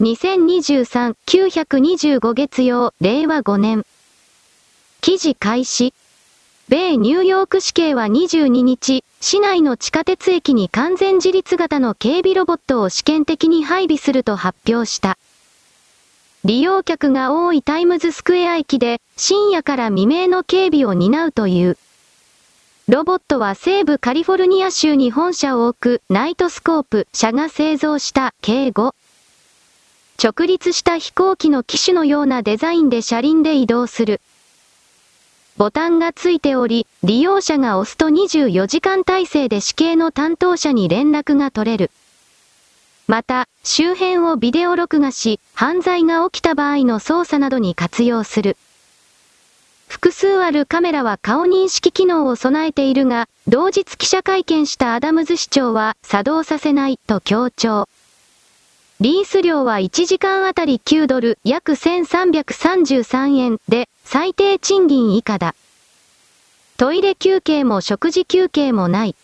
2023-925月曜、令和5年。記事開始。米ニューヨーク市警は22日、市内の地下鉄駅に完全自立型の警備ロボットを試験的に配備すると発表した。利用客が多いタイムズスクエア駅で深夜から未明の警備を担うという。ロボットは西部カリフォルニア州に本社を置くナイトスコープ社が製造した警護。直立した飛行機の機種のようなデザインで車輪で移動する。ボタンがついており、利用者が押すと24時間体制で死刑の担当者に連絡が取れる。また、周辺をビデオ録画し、犯罪が起きた場合の捜査などに活用する。複数あるカメラは顔認識機能を備えているが、同日記者会見したアダムズ市長は作動させないと強調。リース料は1時間あたり9ドル約1333円で最低賃金以下だ。トイレ休憩も食事休憩もない。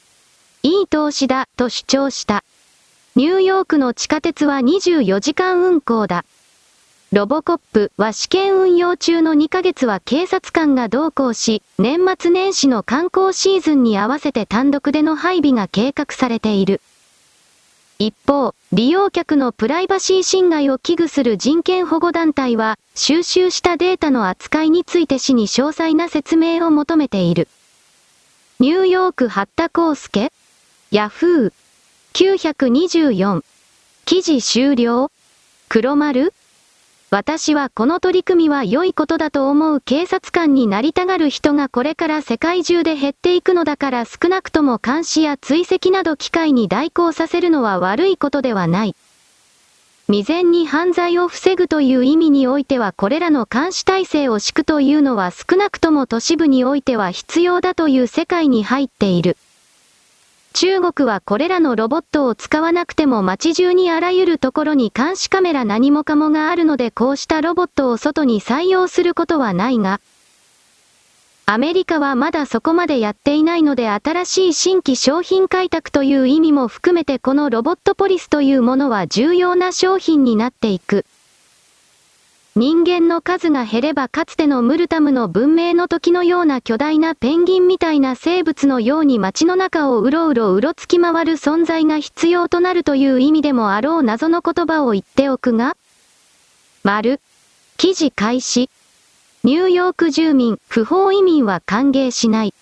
いい投資だと主張した。ニューヨークの地下鉄は24時間運行だ。ロボコップは試験運用中の2ヶ月は警察官が同行し、年末年始の観光シーズンに合わせて単独での配備が計画されている。一方、利用客のプライバシー侵害を危惧する人権保護団体は、収集したデータの扱いについて市に詳細な説明を求めている。ニューヨーク八田康介ヤフー924。記事終了黒丸私はこの取り組みは良いことだと思う警察官になりたがる人がこれから世界中で減っていくのだから少なくとも監視や追跡など機会に代行させるのは悪いことではない。未然に犯罪を防ぐという意味においてはこれらの監視体制を敷くというのは少なくとも都市部においては必要だという世界に入っている。中国はこれらのロボットを使わなくても街中にあらゆるところに監視カメラ何もかもがあるのでこうしたロボットを外に採用することはないが、アメリカはまだそこまでやっていないので新しい新規商品開拓という意味も含めてこのロボットポリスというものは重要な商品になっていく。人間の数が減ればかつてのムルタムの文明の時のような巨大なペンギンみたいな生物のように街の中をうろうろうろつき回る存在が必要となるという意味でもあろう謎の言葉を言っておくが、丸。記事開始。ニューヨーク住民、不法移民は歓迎しない。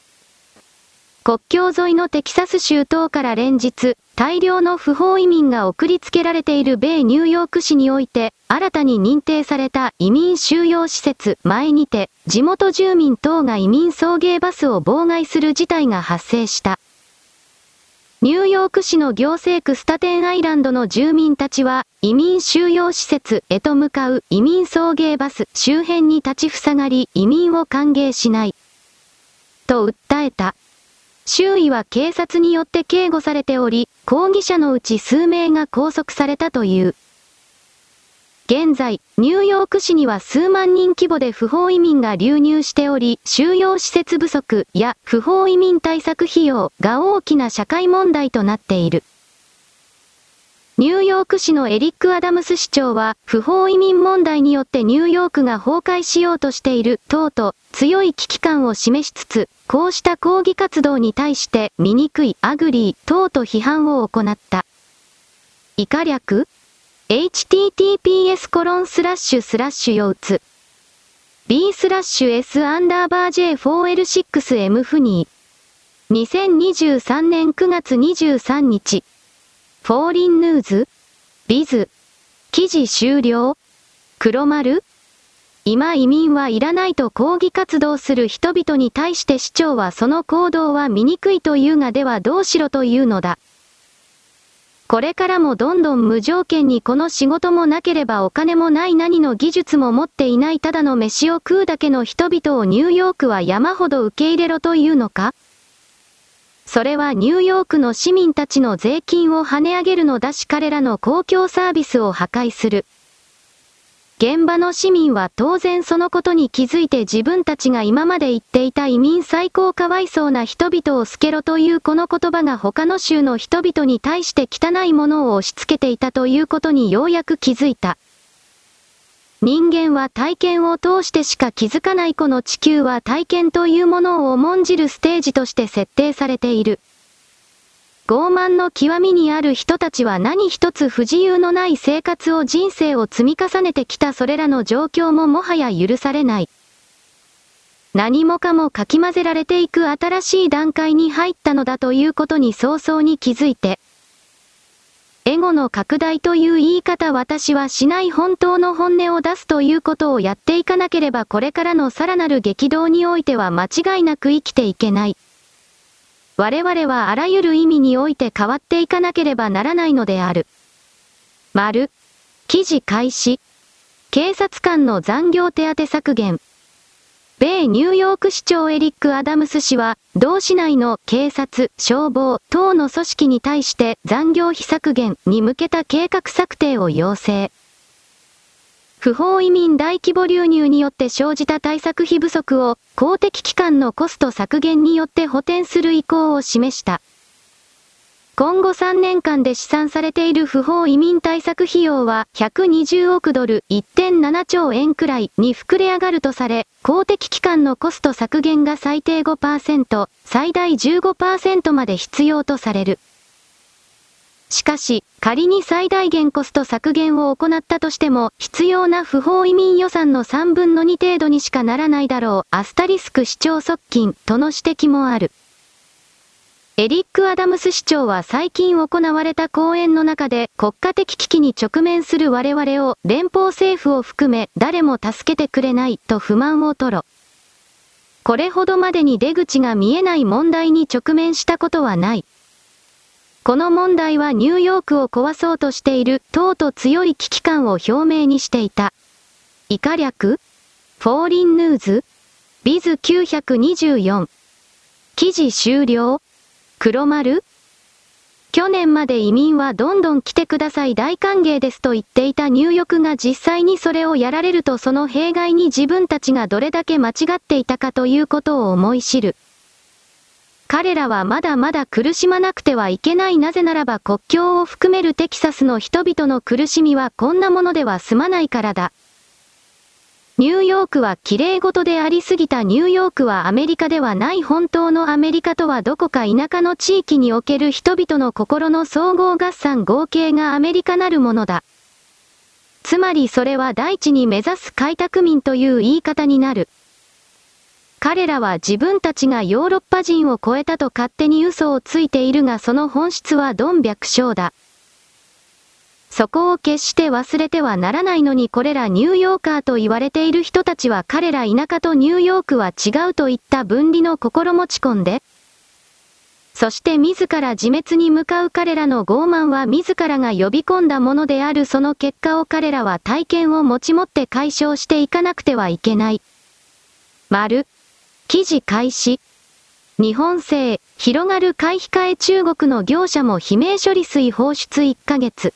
国境沿いのテキサス州等から連日、大量の不法移民が送りつけられている米ニューヨーク市において、新たに認定された移民収容施設前にて、地元住民等が移民送迎バスを妨害する事態が発生した。ニューヨーク市の行政区スタテンアイランドの住民たちは、移民収容施設へと向かう移民送迎バス周辺に立ちふさがり移民を歓迎しない。と訴えた。周囲は警察によって警護されており、抗議者のうち数名が拘束されたという。現在、ニューヨーク市には数万人規模で不法移民が流入しており、収容施設不足や不法移民対策費用が大きな社会問題となっている。ニューヨーク市のエリック・アダムス市長は、不法移民問題によってニューヨークが崩壊しようとしている、等と強い危機感を示しつつ、こうした抗議活動に対して、醜い、 ugly、等と批判を行った。以下略？Https コロンスラッシュスラッシュ腰痛 b スラッシュ s アンダーバー j4l6m フニー。2023年9月23日 foreign news。biz。記事終了。黒丸。今移民はいらないと抗議活動する人々に対して市長はその行動は醜いというがではどうしろというのだ。これからもどんどん無条件にこの仕事もなければお金もない何の技術も持っていないただの飯を食うだけの人々をニューヨークは山ほど受け入れろというのか？それはニューヨークの市民たちの税金を跳ね上げるのだし彼らの公共サービスを破壊する。現場の市民は当然そのことに気づいて自分たちが今まで言っていた移民最高かわいそうな人々を捨けろというこの言葉が他の州の人々に対して汚いものを押し付けていたということにようやく気づいた。人間は体験を通してしか気づかないこの地球は体験というものを重んじるステージとして設定されている。傲慢の極みにある人たちは何一つ不自由のない生活を人生を積み重ねてきたそれらの状況ももはや許されない。何もかもかき混ぜられていく新しい段階に入ったのだということに早々に気づいて、エゴの拡大という言い方私はしない本当の本音を出すということをやっていかなければこれからのさらなる激動においては間違いなく生きていけない。我々はあらゆる意味において変わっていかなければならないのである。丸。記事開始。警察官の残業手当削減。米ニューヨーク市長エリック・アダムス氏は、同市内の警察、消防等の組織に対して残業費削減に向けた計画策定を要請。不法移民大規模流入によって生じた対策費不足を公的機関のコスト削減によって補填する意向を示した。今後3年間で試算されている不法移民対策費用は120億ドル1.7兆円くらいに膨れ上がるとされ、公的機関のコスト削減が最低5%、最大15%まで必要とされる。しかし、仮に最大限コスト削減を行ったとしても、必要な不法移民予算の3分の2程度にしかならないだろう、アスタリスク市長側近、との指摘もある。エリック・アダムス市長は最近行われた講演の中で国家的危機に直面する我々を連邦政府を含め誰も助けてくれないと不満を吐露。これほどまでに出口が見えない問題に直面したことはない。この問題はニューヨークを壊そうとしている党と強い危機感を表明にしていた。以下略。フォーリンヌーズビズ924記事終了。黒丸。去年まで移民はどんどん来てください大歓迎ですと言っていた入浴が実際にそれをやられるとその弊害に自分たちがどれだけ間違っていたかということを思い知る。彼らはまだまだ苦しまなくてはいけないなぜならば国境を含めるテキサスの人々の苦しみはこんなものでは済まないからだ。ニューヨークは綺麗事でありすぎたニューヨークはアメリカではない本当のアメリカとはどこか田舎の地域における人々の心の総合合算合計がアメリカなるものだ。つまりそれは大地に目指す開拓民という言い方になる。彼らは自分たちがヨーロッパ人を超えたと勝手に嘘をついているがその本質はドン百姓だ。そこを決して忘れてはならないのにこれらニューヨーカーと言われている人たちは彼ら田舎とニューヨークは違うといった分離の心持ち込んで、そして自ら自滅に向かう彼らの傲慢は自らが呼び込んだものであるその結果を彼らは体験を持ち持って解消していかなくてはいけない。丸。記事開始。日本製、広がる買い控え中国の業者も悲鳴処理水放出1ヶ月。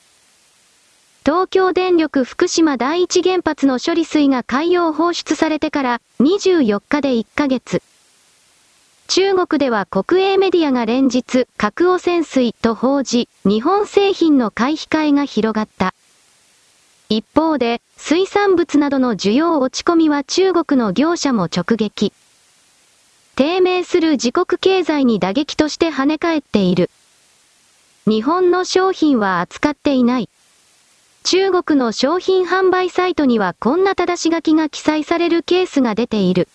東京電力福島第一原発の処理水が海洋放出されてから24日で1ヶ月。中国では国営メディアが連日、核汚染水と報じ、日本製品の買い控えが広がった。一方で、水産物などの需要落ち込みは中国の業者も直撃。低迷する自国経済に打撃として跳ね返っている。日本の商品は扱っていない。中国の商品販売サイトにはこんな正し書きが記載されるケースが出ている。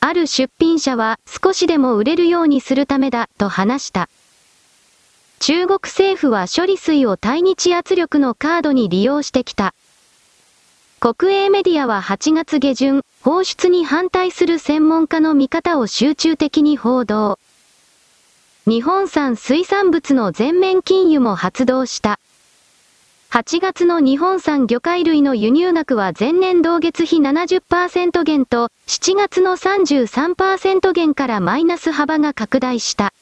ある出品者は少しでも売れるようにするためだと話した。中国政府は処理水を対日圧力のカードに利用してきた。国営メディアは8月下旬、放出に反対する専門家の見方を集中的に報道。日本産水産物の全面禁輸も発動した。8月の日本産魚介類の輸入額は前年同月比70%減と、7月の33%減からマイナス幅が拡大した。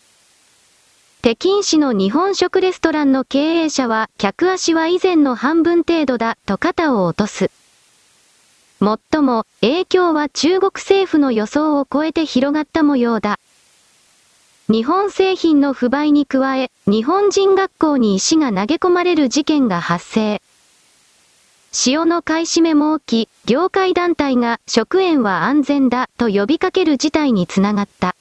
北京市の日本食レストランの経営者は、客足は以前の半分程度だ、と肩を落とす。もっとも、影響は中国政府の予想を超えて広がった模様だ。日本製品の不買に加え、日本人学校に石が投げ込まれる事件が発生。塩の買い占めも起き、業界団体が食塩は安全だと呼びかける事態につながった。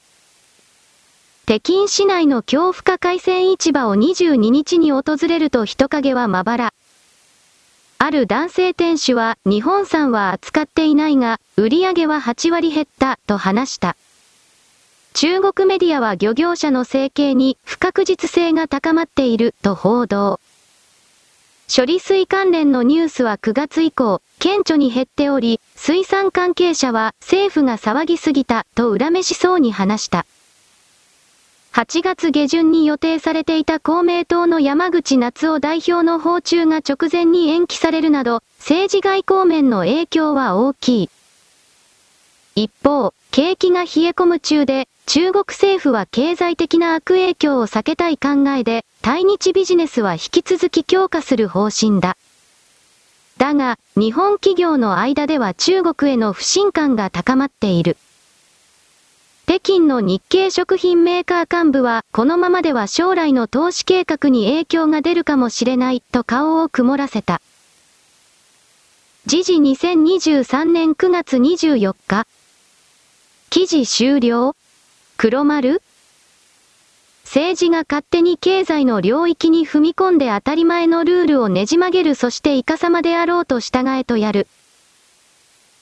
北京市内の恐怖化海鮮市場を22日に訪れると人影はまばら。ある男性店主は日本産は扱っていないが、売り上げは8割減ったと話した。中国メディアは漁業者の生計に不確実性が高まっていると報道。処理水関連のニュースは9月以降、顕著に減っており、水産関係者は政府が騒ぎすぎたと恨めしそうに話した。8月下旬に予定されていた公明党の山口夏夫代表の訪中が直前に延期されるなど、政治外交面の影響は大きい。一方、景気が冷え込む中で、中国政府は経済的な悪影響を避けたい考えで、対日ビジネスは引き続き強化する方針だ。だが、日本企業の間では中国への不信感が高まっている。北京の日系食品メーカー幹部は、このままでは将来の投資計画に影響が出るかもしれないと顔を曇らせた。時事2023年9月24日。記事終了黒丸政治が勝手に経済の領域に踏み込んで当たり前のルールをねじ曲げるそしてイカ様であろうと従えとやる。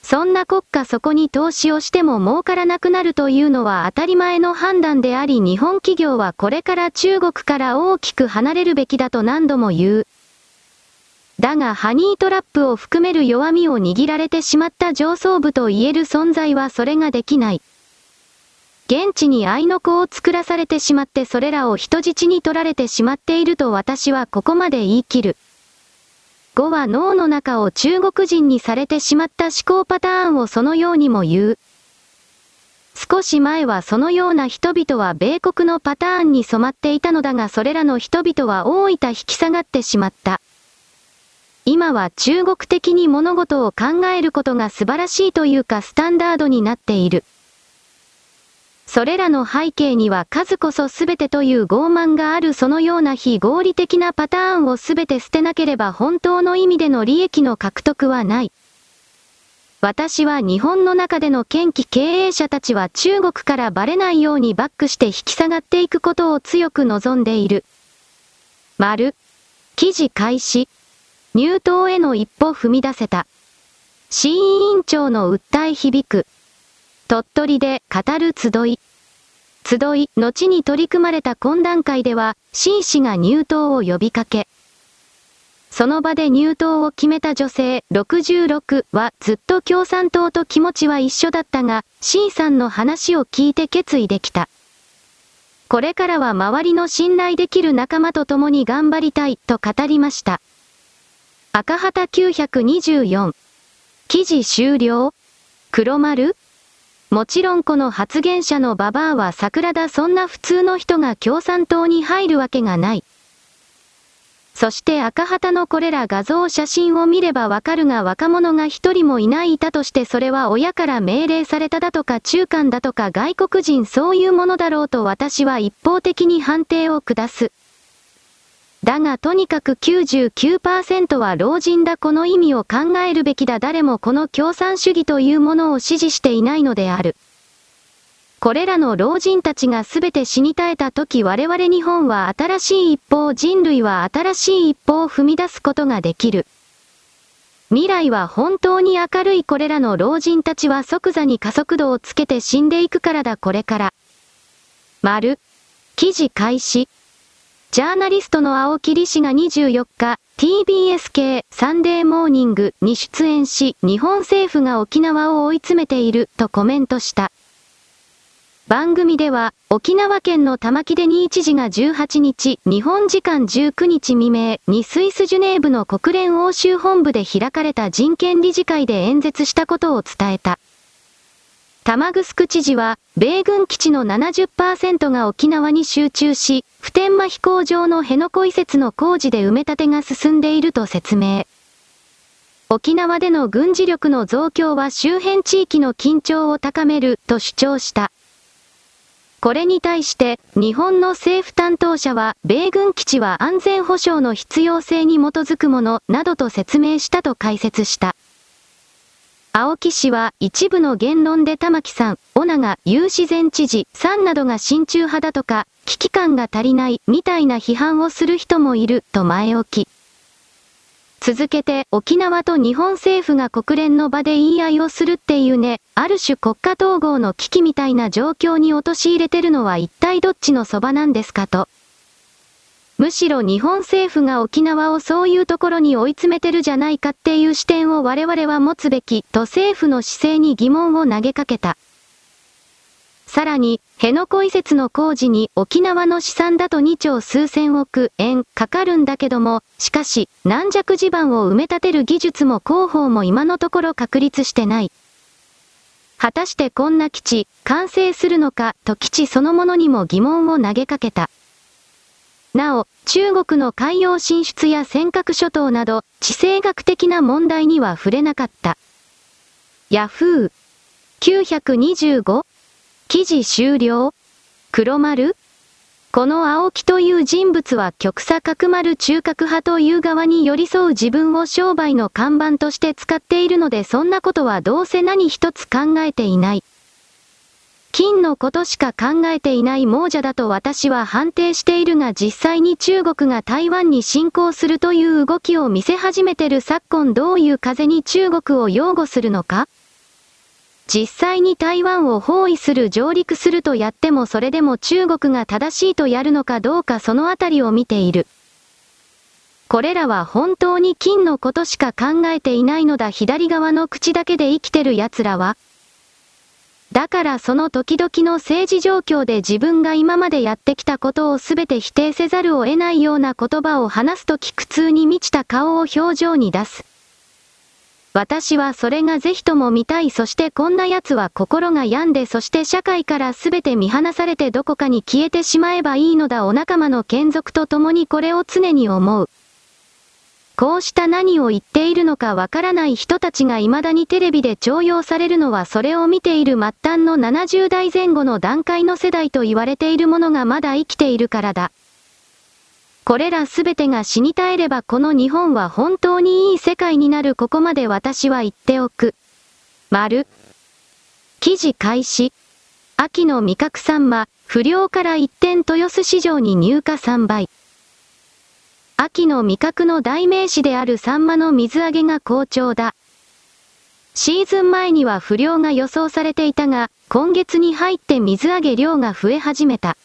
そんな国家そこに投資をしても儲からなくなるというのは当たり前の判断であり日本企業はこれから中国から大きく離れるべきだと何度も言う。だがハニートラップを含める弱みを握られてしまった上層部と言える存在はそれができない。現地に愛の子を作らされてしまってそれらを人質に取られてしまっていると私はここまで言い切る。5は脳の中を中国人にされてしまった思考パターンをそのようにも言う。少し前はそのような人々は米国のパターンに染まっていたのだがそれらの人々は大分引き下がってしまった。今は中国的に物事を考えることが素晴らしいというかスタンダードになっている。それらの背景には数こそ全てという傲慢があるそのような非合理的なパターンを全て捨てなければ本当の意味での利益の獲得はない。私は日本の中での県機経営者たちは中国からバレないようにバックして引き下がっていくことを強く望んでいる。丸。記事開始。入党への一歩踏み出せた。新委員長の訴え響く。鳥取で語る集い。集い、後に取り組まれた懇談会では、新氏が入党を呼びかけ。その場で入党を決めた女性66はずっと共産党と気持ちは一緒だったが、新さんの話を聞いて決意できた。これからは周りの信頼できる仲間と共に頑張りたいと語りました。赤旗924。記事終了黒丸もちろんこの発言者のババアは桜田そんな普通の人が共産党に入るわけがない。そして赤旗のこれら画像写真を見ればわかるが若者が一人もいないいたとしてそれは親から命令されただとか中間だとか外国人そういうものだろうと私は一方的に判定を下す。だがとにかく99%は老人だこの意味を考えるべきだ誰もこの共産主義というものを支持していないのである。これらの老人たちがすべて死に絶えた時我々日本は新しい一歩を人類は新しい一歩を踏み出すことができる。未来は本当に明るいこれらの老人たちは即座に加速度をつけて死んでいくからだこれから。丸。記事開始。ジャーナリストの青木理氏が24日、TBS 系サンデーモーニングに出演し、日本政府が沖縄を追い詰めているとコメントした。番組では、沖縄県の玉城デニー知事が18日、日本時間19日未明にスイスジュネーブの国連欧州本部で開かれた人権理事会で演説したことを伝えた。玉城知事は、米軍基地の70%が沖縄に集中し、普天間飛行場の辺野古移設の工事で埋め立てが進んでいると説明。沖縄での軍事力の増強は周辺地域の緊張を高めると主張した。これに対して、日本の政府担当者は、米軍基地は安全保障の必要性に基づくもの、などと説明したと解説した。青木氏は一部の言論で玉木さん、小長、有自然知事、さんなどが親中派だとか、危機感が足りない、みたいな批判をする人もいる、と前置き。続けて沖縄と日本政府が国連の場で言い合いをするっていうね、ある種国家統合の危機みたいな状況に陥れてるのは一体どっちのそばなんですかと。むしろ日本政府が沖縄をそういうところに追い詰めてるじゃないかっていう視点を我々は持つべきと政府の姿勢に疑問を投げかけた。さらに、辺野古移設の工事に沖縄の資産だと2兆数千億円かかるんだけども、しかし、軟弱地盤を埋め立てる技術も広報も今のところ確立してない。果たしてこんな基地、完成するのかと基地そのものにも疑問を投げかけた。なお、中国の海洋進出や尖閣諸島など、地政学的な問題には触れなかった。ヤフー925記事終了黒丸この青木という人物は極左角丸中核派という側に寄り添う自分を商売の看板として使っているのでそんなことはどうせ何一つ考えていない。金のことしか考えていない亡者だと私は判定しているが実際に中国が台湾に侵攻するという動きを見せ始めてる昨今どういう風に中国を擁護するのか実際に台湾を包囲する上陸するとやってもそれでも中国が正しいとやるのかどうかそのあたりを見ている。これらは本当に金のことしか考えていないのだ左側の口だけで生きてる奴らは。だからその時々の政治状況で自分が今までやってきたことをすべて否定せざるを得ないような言葉を話すとき苦痛に満ちた顔を表情に出す。私はそれがぜひとも見たいそしてこんな奴は心が病んでそして社会からすべて見放されてどこかに消えてしまえばいいのだお仲間の眷属と共にこれを常に思う。こうした何を言っているのかわからない人たちが未だにテレビで徴用されるのはそれを見ている末端の70代前後の段階の世代と言われているものがまだ生きているからだ。これらすべてが死に絶えればこの日本は本当にいい世界になるここまで私は言っておく。丸。記事開始。秋の味覚サンマ、不良から一点豊洲市場に入荷3倍。秋の味覚の代名詞であるサンマの水揚げが好調だ。シーズン前には不良が予想されていたが、今月に入って水揚げ量が増え始めた。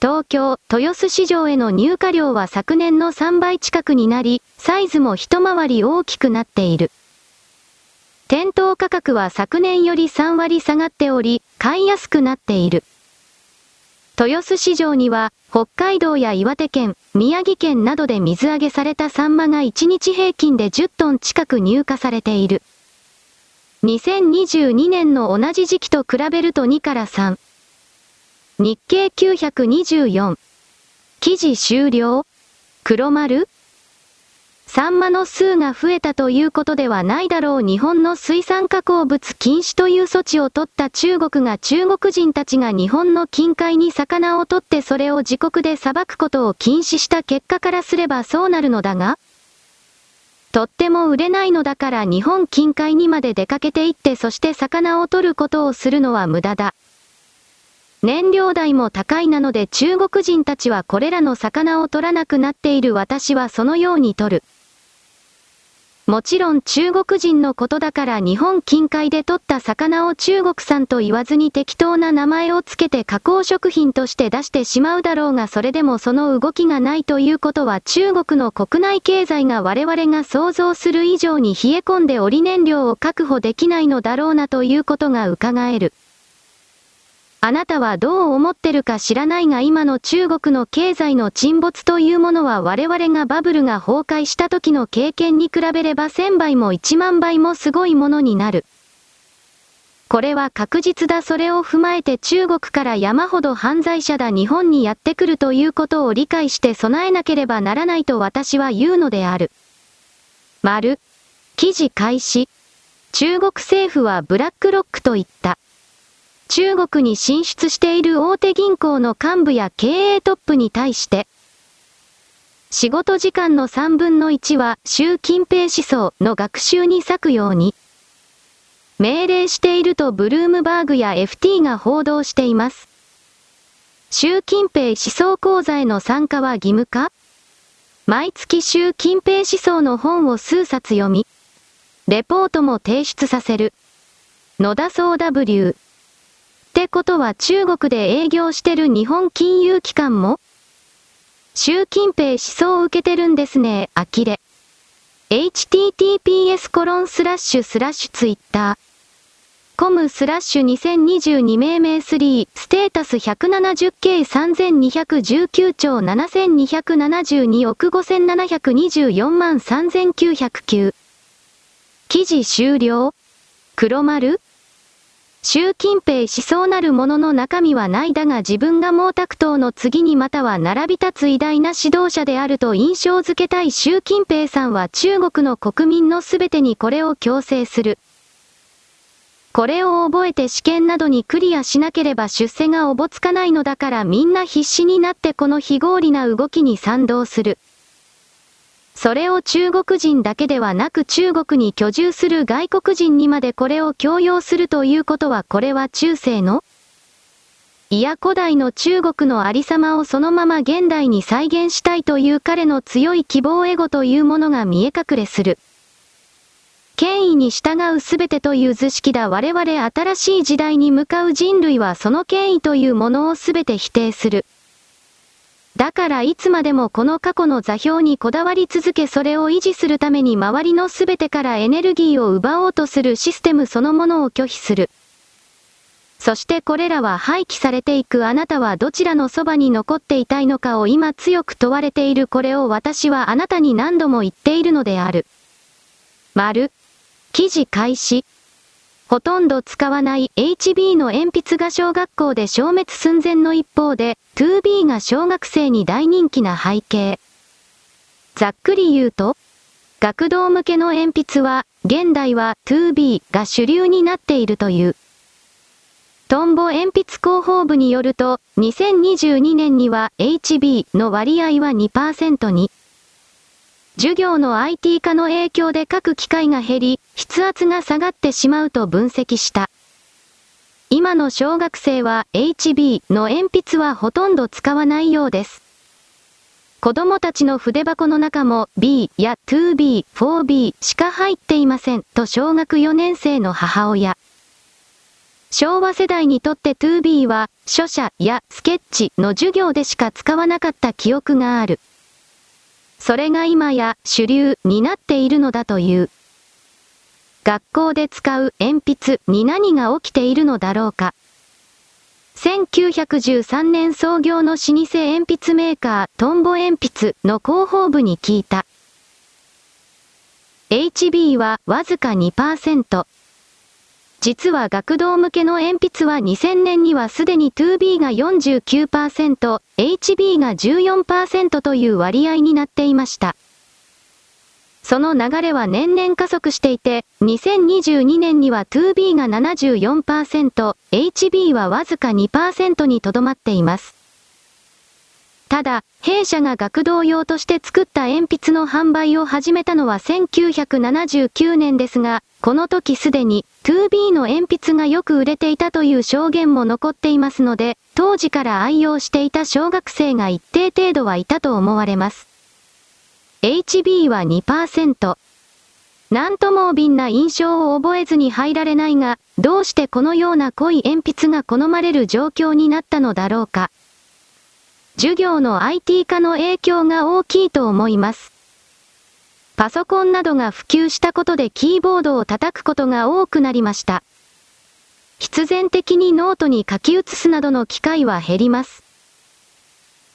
東京、豊洲市場への入荷量は昨年の3倍近くになり、サイズも一回り大きくなっている。店頭価格は昨年より3割下がっており、買いやすくなっている。豊洲市場には、北海道や岩手県、宮城県などで水揚げされたサンマが1日平均で10トン近く入荷されている。2022年の同じ時期と比べると2から3。日経924。記事終了黒丸サンマの数が増えたということではないだろう日本の水産加工物禁止という措置を取った中国が中国人たちが日本の近海に魚を取ってそれを自国で裁くことを禁止した結果からすればそうなるのだがとっても売れないのだから日本近海にまで出かけていってそして魚を取ることをするのは無駄だ。燃料代も高いなので中国人たちはこれらの魚を取らなくなっている私はそのように取る。もちろん中国人のことだから日本近海で取った魚を中国産と言わずに適当な名前をつけて加工食品として出してしまうだろうがそれでもその動きがないということは中国の国内経済が我々が想像する以上に冷え込んで折燃料を確保できないのだろうなということが伺える。あなたはどう思ってるか知らないが今の中国の経済の沈没というものは我々がバブルが崩壊した時の経験に比べれば1000倍も1万倍もすごいものになる。これは確実だそれを踏まえて中国から山ほど犯罪者だ日本にやってくるということを理解して備えなければならないと私は言うのである。丸。記事開始。中国政府はブラックロックと言った。中国に進出している大手銀行の幹部や経営トップに対して、仕事時間の3分の1は習近平思想の学習に割くように、命令しているとブルームバーグや FT が報道しています。習近平思想講座への参加は義務化毎月習近平思想の本を数冊読み、レポートも提出させる。野田総 W。ってことは中国で営業してる日本金融機関も習近平思想を受けてるんですね、あきれ。https コロンスラッシュスラッシュツイッター。コムスラッシュ2022命名3ステータス 170K3219 兆7272億5724万3909記事終了黒丸習近平思想なるものの中身はないだが自分が毛沢東の次にまたは並び立つ偉大な指導者であると印象づけたい習近平さんは中国の国民のすべてにこれを強制する。これを覚えて試験などにクリアしなければ出世がおぼつかないのだからみんな必死になってこの非合理な動きに賛同する。それを中国人だけではなく中国に居住する外国人にまでこれを強要するということはこれは中世の？いや古代の中国のありさまをそのまま現代に再現したいという彼の強い希望エゴというものが見え隠れする。権威に従うすべてという図式だ我々新しい時代に向かう人類はその権威というものをすべて否定する。だからいつまでもこの過去の座標にこだわり続けそれを維持するために周りのすべてからエネルギーを奪おうとするシステムそのものを拒否する。そしてこれらは廃棄されていくあなたはどちらのそばに残っていたいのかを今強く問われているこれを私はあなたに何度も言っているのである。丸。記事開始。ほとんど使わない HB の鉛筆が小学校で消滅寸前の一方で、2B が小学生に大人気な背景。ざっくり言うと、学童向けの鉛筆は、現代は 2B が主流になっているという。トンボ鉛筆広報部によると、2022年には HB の割合は2%に。授業の IT 化の影響で書く機会が減り、筆圧が下がってしまうと分析した。今の小学生は HB の鉛筆はほとんど使わないようです。子供たちの筆箱の中も B や 2B、4B しか入っていませんと小学4年生の母親。昭和世代にとって 2B は書写やスケッチの授業でしか使わなかった記憶がある。それが今や主流になっているのだという。学校で使う鉛筆に何が起きているのだろうか。1913年創業の老舗鉛筆メーカートンボ鉛筆の広報部に聞いた。HB はわずか2%。実は学童向けの鉛筆は2000年にはすでに 2B が49%、HB が14%という割合になっていました。その流れは年々加速していて、2022年には 2B が74%、HB はわずか2%にとどまっています。ただ、弊社が学童用として作った鉛筆の販売を始めたのは1979年ですが、この時すでに 2B の鉛筆がよく売れていたという証言も残っていますので、当時から愛用していた小学生が一定程度はいたと思われます。HB は2%。なんとも敏な印象を覚えずに入られないが、どうしてこのような濃い鉛筆が好まれる状況になったのだろうか。授業の IT 化の影響が大きいと思います。パソコンなどが普及したことでキーボードを叩くことが多くなりました。必然的にノートに書き写すなどの機会は減ります。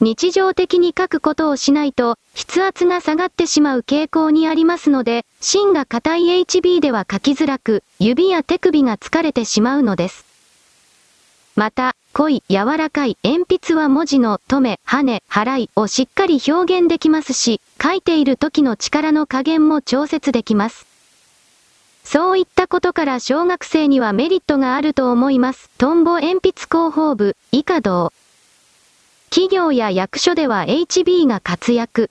日常的に書くことをしないと、筆圧が下がってしまう傾向にありますので、芯が硬い HB では書きづらく、指や手首が疲れてしまうのです。また、濃い、柔らかい鉛筆は文字の止め、跳ね、払いをしっかり表現できますし、書いている時の力の加減も調節できます。そういったことから小学生にはメリットがあると思います。トンボ鉛筆広報部、以下道。企業や役所では HB が活躍。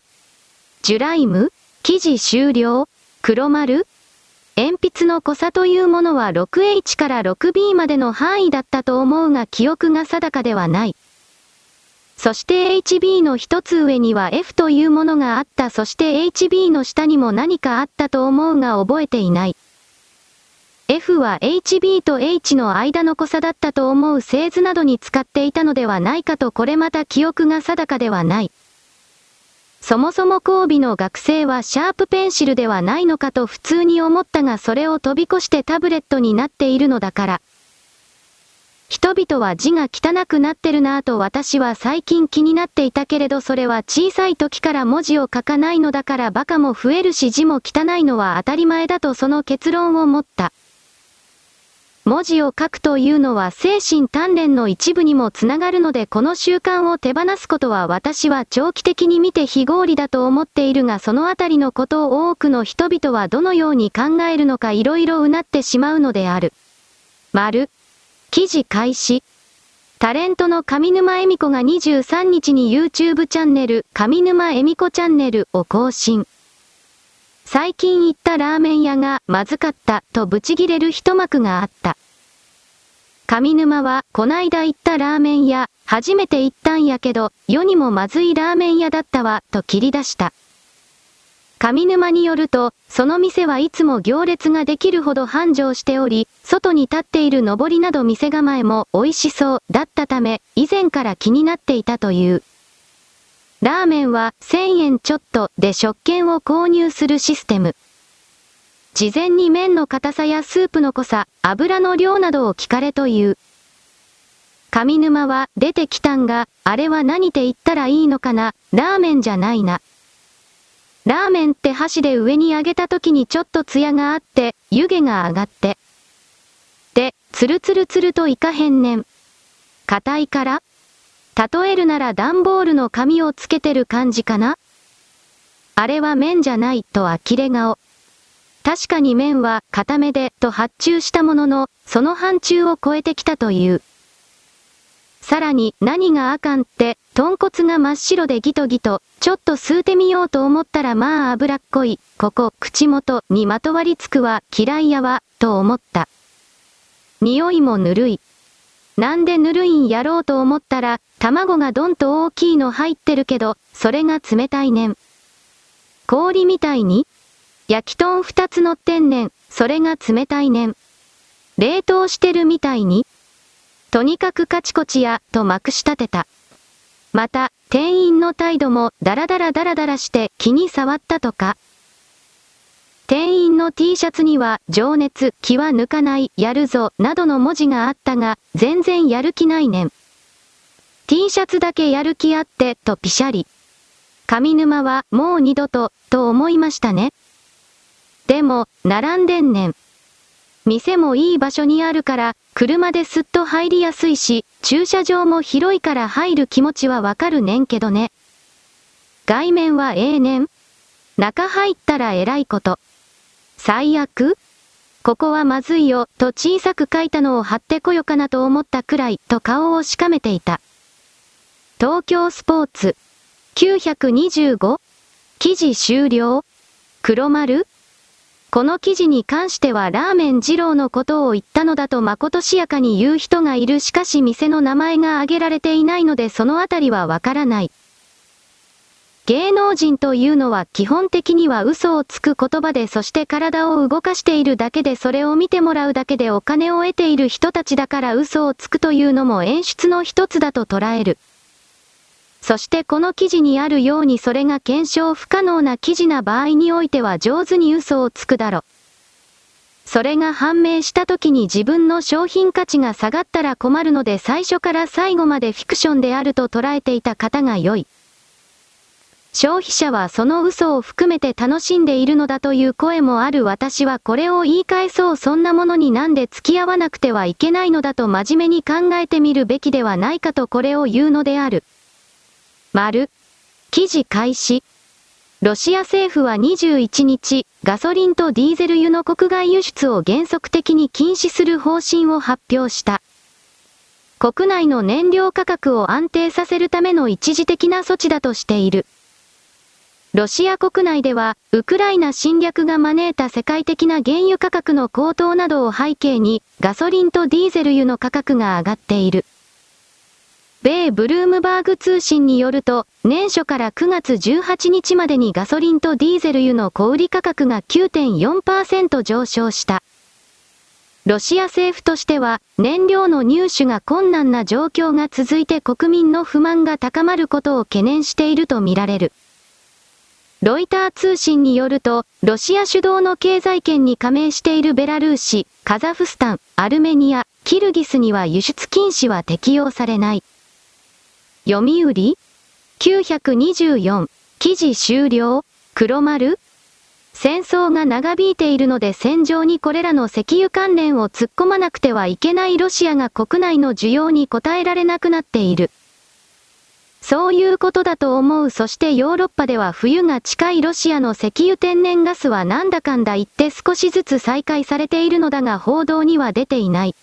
ジュライム記事終了黒丸鉛筆の濃さというものは 6H から 6B までの範囲だったと思うが記憶が定かではない。そして HB の一つ上には F というものがあった。そして HB の下にも何かあったと思うが覚えていない。F は HB と H の間の濃さだったと思う製図などに使っていたのではないかとこれまた記憶が定かではない。そもそも交尾の学生はシャープペンシルではないのかと普通に思ったがそれを飛び越してタブレットになっているのだから。人々は字が汚くなってるなぁと私は最近気になっていたけれどそれは小さい時から文字を書かないのだからバカも増えるし字も汚いのは当たり前だとその結論を持った。文字を書くというのは精神鍛錬の一部にもつながるのでこの習慣を手放すことは私は長期的に見て非合理だと思っているがそのあたりのことを多くの人々はどのように考えるのか色々うなってしまうのである。丸。記事開始。タレントの上沼恵美子が23日に YouTube チャンネル、上沼恵美子チャンネルを更新。最近行ったラーメン屋がまずかったとブチギレる一幕があった。上沼は、こないだ行ったラーメン屋、初めて行ったんやけど、世にもまずいラーメン屋だったわ、と切り出した。上沼によると、その店はいつも行列ができるほど繁盛しており、外に立っている上りなど店構えも美味しそうだったため、以前から気になっていたという。ラーメンは1000円ちょっとで食券を購入するシステム。事前に麺の硬さやスープの濃さ、油の量などを聞かれという。上沼は出てきたんが、あれは何て言ったらいいのかな、ラーメンじゃないな。ラーメンって箸で上に上げた時にちょっとツヤがあって、湯気が上がって。で、ツルツルツルといかへんねん。硬いから例えるなら段ボールの紙をつけてる感じかな？あれは麺じゃないと呆れ顔。確かに麺は固めでと発注したものの、その範疇を超えてきたという。さらに何があかんって、豚骨が真っ白でギトギト、ちょっと吸うてみようと思ったらまあ脂っこい、ここ、口元にまとわりつくわ、嫌いやわ、と思った。匂いもぬるい。なんでぬるいんやろうと思ったら、卵がどんと大きいの入ってるけど、それが冷たいねん。氷みたいに？焼き豚二つ乗ってんねん、それが冷たいねん。冷凍してるみたいに？とにかくカチコチや、とまくし立てた。また、店員の態度もダラダラダラダラして気に触ったとか。店員の T シャツには、情熱、気は抜かない、やるぞ、などの文字があったが、全然やる気ないねん。T シャツだけやる気あって、とピシャリ。上沼は、もう二度と、と思いましたね。でも、並んでんねん。店もいい場所にあるから、車ですっと入りやすいし、駐車場も広いから入る気持ちはわかるねんけどね。外面はええねん。中入ったら偉いこと。最悪？ここはまずいよ、と小さく書いたのを貼ってこよかなと思ったくらい、と顔をしかめていた。東京スポーツ。925? 記事終了？黒丸？この記事に関してはラーメン二郎のことを言ったのだとまことしやかに言う人がいるしかし店の名前が挙げられていないのでそのあたりはわからない。芸能人というのは基本的には嘘をつく言葉でそして体を動かしているだけでそれを見てもらうだけでお金を得ている人たちだから嘘をつくというのも演出の一つだと捉える。そしてこの記事にあるようにそれが検証不可能な記事な場合においては上手に嘘をつくだろ。それが判明した時に自分の商品価値が下がったら困るので最初から最後までフィクションであると捉えていた方が良い。消費者はその嘘を含めて楽しんでいるのだという声もある私はこれを言い返そうそんなものになんで付き合わなくてはいけないのだと真面目に考えてみるべきではないかとこれを言うのである。丸。記事開始。ロシア政府は21日、ガソリンとディーゼル油の国外輸出を原則的に禁止する方針を発表した。国内の燃料価格を安定させるための一時的な措置だとしている。ロシア国内では、ウクライナ侵略が招いた世界的な原油価格の高騰などを背景に、ガソリンとディーゼル油の価格が上がっている。米ブルームバーグ通信によると、年初から9月18日までにガソリンとディーゼル油の小売価格が9.4%上昇した。ロシア政府としては、燃料の入手が困難な状況が続いて国民の不満が高まることを懸念しているとみられる。ロイター通信によると、ロシア主導の経済圏に加盟しているベラルーシ、カザフスタン、アルメニア、キルギスには輸出禁止は適用されない。読売 ?924、記事終了黒丸？戦争が長引いているので戦場にこれらの石油関連を突っ込まなくてはいけないロシアが国内の需要に応えられなくなっている。そういうことだと思う。そしてヨーロッパでは冬が近いロシアの石油天然ガスはなんだかんだ言って少しずつ再開されているのだが報道には出ていない。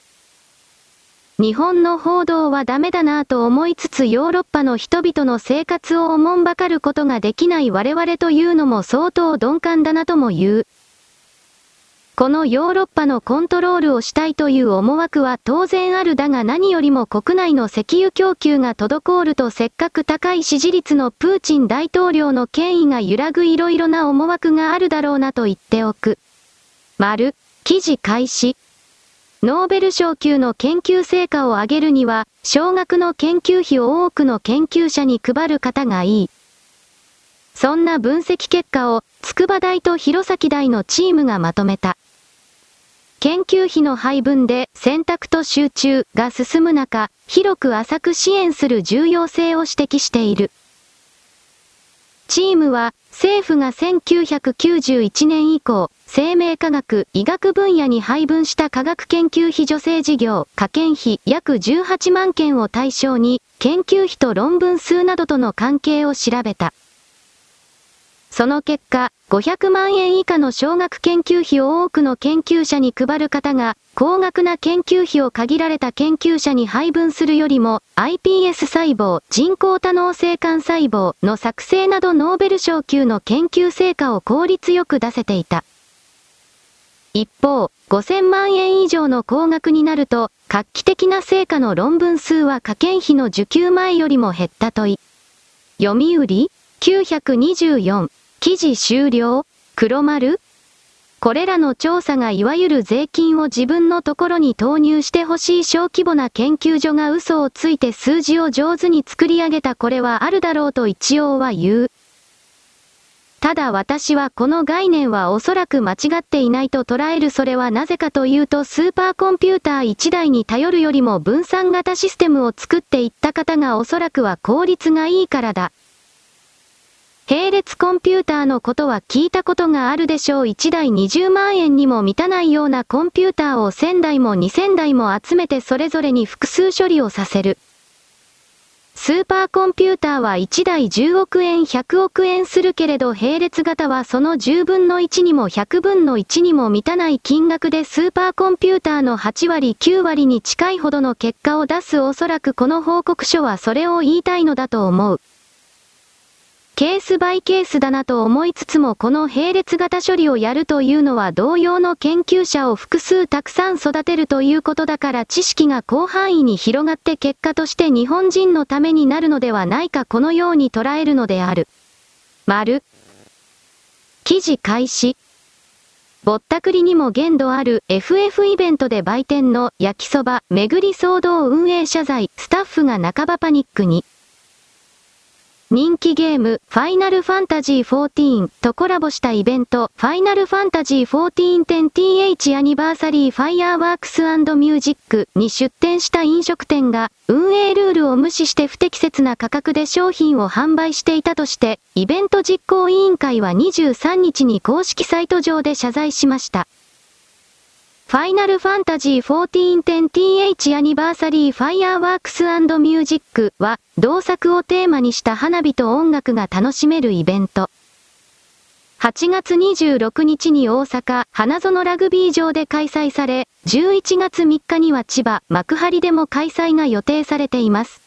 日本の報道はダメだなぁと思いつつヨーロッパの人々の生活をおもんばかることができない我々というのも相当鈍感だなとも言う。このヨーロッパのコントロールをしたいという思惑は当然あるだが何よりも国内の石油供給が滞るとせっかく高い支持率のプーチン大統領の権威が揺らぐいろいろな思惑があるだろうなと言っておく。丸、記事開始。ノーベル賞級の研究成果を上げるには、少額の研究費を多くの研究者に配る方がいい。そんな分析結果を、筑波大と弘前大のチームがまとめた。研究費の配分で選択と集中が進む中、広く浅く支援する重要性を指摘している。チームは政府が1991年以降、生命科学、医学分野に配分した科学研究費助成事業、科研費約18万件を対象に、研究費と論文数などとの関係を調べた。その結果、500万円以下の少額研究費を多くの研究者に配る方が、高額な研究費を限られた研究者に配分するよりも、iPS 細胞、人工多能性幹細胞の作成などノーベル賞級の研究成果を効率よく出せていた。一方、5000万円以上の高額になると、画期的な成果の論文数は科研費の受給前よりも減ったとい。読売 ?924 記事終了？黒丸？これらの調査がいわゆる税金を自分のところに投入してほしい小規模な研究所が嘘をついて数字を上手に作り上げたこれはあるだろうと一応は言う。ただ私はこの概念はおそらく間違っていないと捉えるそれはなぜかというとスーパーコンピューター1台に頼るよりも分散型システムを作っていった方がおそらくは効率がいいからだ。並列コンピューターのことは聞いたことがある。でしょう1台20万円にも満たないようなコンピューターを1000台も2000台も集めてそれぞれに複数処理をさせる。スーパーコンピューターは1台10億円100億円する。けれど並列型はその10分の1にも100分の1にも満たない金額でスーパーコンピューターの8割9割に近いほどの結果を出すおそらくこの報告書はそれを言いたいのだと思う。ケースバイケースだなと思いつつもこの並列型処理をやるというのは同様の研究者を複数たくさん育てるということだから知識が広範囲に広がって結果として日本人のためになるのではないかこのように捉えるのである。丸。記事開始。ぼったくりにも限度ある FF イベントで売店の焼きそば巡り騒動運営謝罪スタッフが半ばパニックに。人気ゲーム、ファイナルファンタジー14とコラボしたイベント、ファイナルファンタジー 1410th アニバーサリーファイヤーワークスミュージックに出展した飲食店が、運営ルールを無視して不適切な価格で商品を販売していたとして、イベント実行委員会は23日に公式サイト上で謝罪しました。ファイナルファンタジー 1410th アニバーサリーファイヤーワークスミュージックは、同作をテーマにした花火と音楽が楽しめるイベント。8月26日に大阪、花園ラグビー場で開催され、11月3日には千葉、幕張でも開催が予定されています。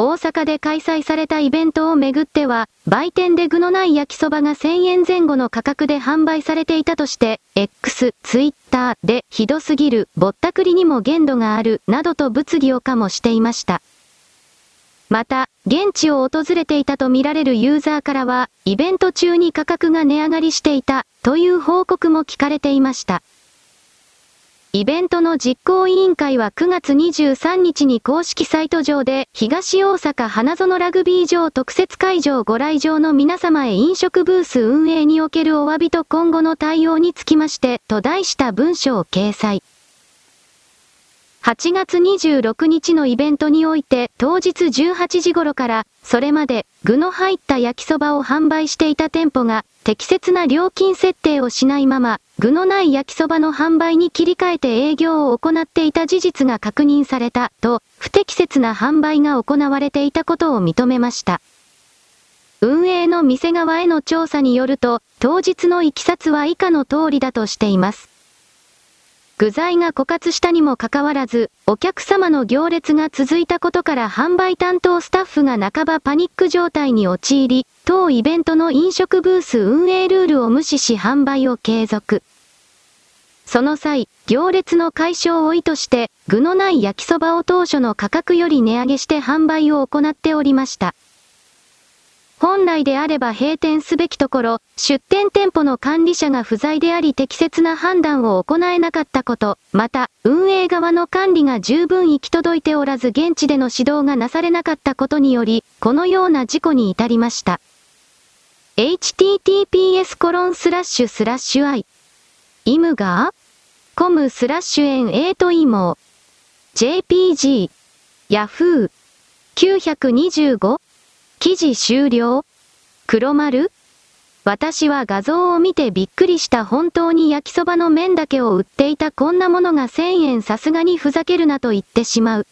大阪で開催されたイベントをめぐっては、売店で具のない焼きそばが1000円前後の価格で販売されていたとして、X、Twitter でひどすぎる、ぼったくりにも限度がある、などと物議をかもしていました。また、現地を訪れていたとみられるユーザーからは、イベント中に価格が値上がりしていた、という報告も聞かれていました。イベントの実行委員会は9月23日に公式サイト上で、東大阪花園ラグビー場特設会場ご来場の皆様へ飲食ブース運営におけるお詫びと今後の対応につきまして、と題した文書を掲載。8月26日のイベントにおいて当日18時頃からそれまで具の入った焼きそばを販売していた店舗が適切な料金設定をしないまま具のない焼きそばの販売に切り替えて営業を行っていた事実が確認されたと不適切な販売が行われていたことを認めました。運営の店側への調査によると当日の行きさつは以下の通りだとしています。具材が枯渇したにもかかわらず、お客様の行列が続いたことから販売担当スタッフが半ばパニック状態に陥り、当イベントの飲食ブース運営ルールを無視し販売を継続。その際、行列の解消を意図して、具のない焼きそばを当初の価格より値上げして販売を行っておりました。本来であれば閉店すべきところ、出店店舗の管理者が不在であり適切な判断を行えなかったこと、また、運営側の管理が十分行き届いておらず現地での指導がなされなかったことにより、このような事故に至りました。https コロンスラッシュスラッシュ i イ。ムガー？コムスラッシュエン8イモ jpg ヤフー。925記事終了？黒丸？私は画像を見てびっくりした本当に焼きそばの麺だけを売っていたこんなものが1000円さすがにふざけるなと言ってしまう。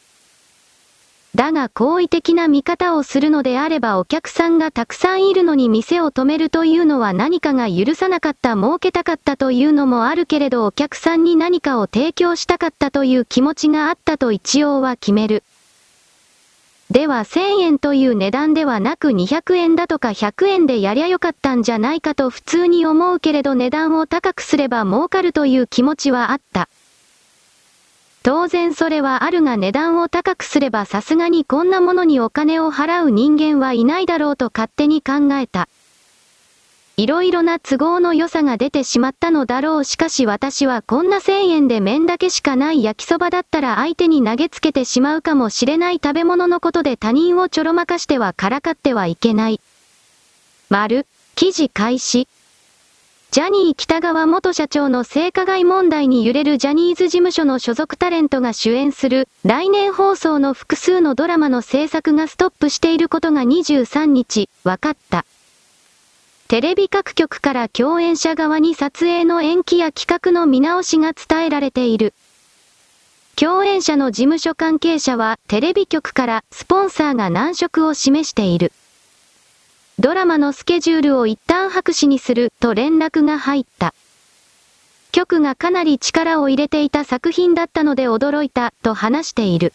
だが好意的な見方をするのであればお客さんがたくさんいるのに店を止めるというのは何かが許さなかった儲けたかったというのもあるけれどお客さんに何かを提供したかったという気持ちがあったと一応は決める。では1000円という値段ではなく200円だとか100円でやりゃよかったんじゃないかと普通に思うけれど値段を高くすれば儲かるという気持ちはあった。当然それはあるが値段を高くすればさすがにこんなものにお金を払う人間はいないだろうと勝手に考えた。いろいろな都合の良さが出てしまったのだろうしかし私はこんな1000円で麺だけしかない焼きそばだったら相手に投げつけてしまうかもしれない食べ物のことで他人をちょろまかしてはからかってはいけない。丸、記事開始。ジャニー北川元社長の性加害問題に揺れるジャニーズ事務所の所属タレントが主演する来年放送の複数のドラマの制作がストップしていることが23日、分かった。テレビ各局から共演者側に撮影の延期や企画の見直しが伝えられている。共演者の事務所関係者はテレビ局からスポンサーが難色を示している。ドラマのスケジュールを一旦白紙にすると連絡が入った。局がかなり力を入れていた作品だったので驚いたと話している。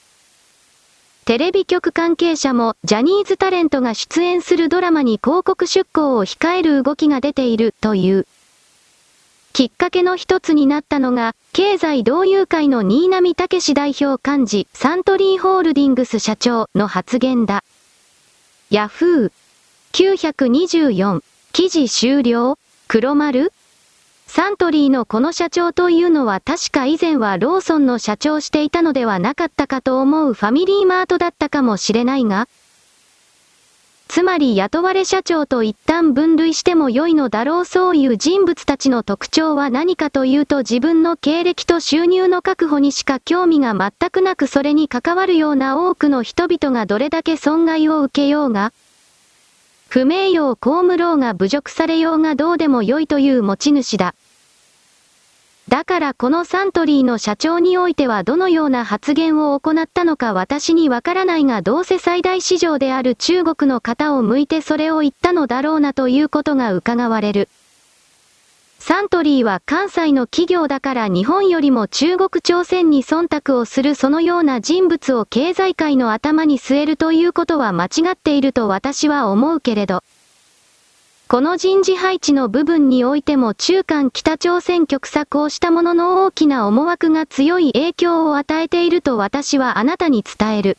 テレビ局関係者もジャニーズタレントが出演するドラマに広告出稿を控える動きが出ているという。きっかけの一つになったのが、経済同友会の新浪武史代表幹事、サントリーホールディングス社長の発言だ。ヤフー924記事終了黒丸サントリーのこの社長というのは確か以前はローソンの社長していたのではなかったかと思うファミリーマートだったかもしれないが、つまり雇われ社長と一旦分類しても良いのだろうそういう人物たちの特徴は何かというと自分の経歴と収入の確保にしか興味が全くなくそれに関わるような多くの人々がどれだけ損害を受けようが、不名誉を被ろうが侮辱されようがどうでも良いという持ち主だ。だからこのサントリーの社長においてはどのような発言を行ったのか私にわからないがどうせ最大市場である中国の方を向いてそれを言ったのだろうなということが伺われる。サントリーは関西の企業だから日本よりも中国朝鮮に忖度をするそのような人物を経済界の頭に据えるということは間違っていると私は思うけれど。この人事配置の部分においても中間北朝鮮局策をしたものの大きな思惑が強い影響を与えていると私はあなたに伝える。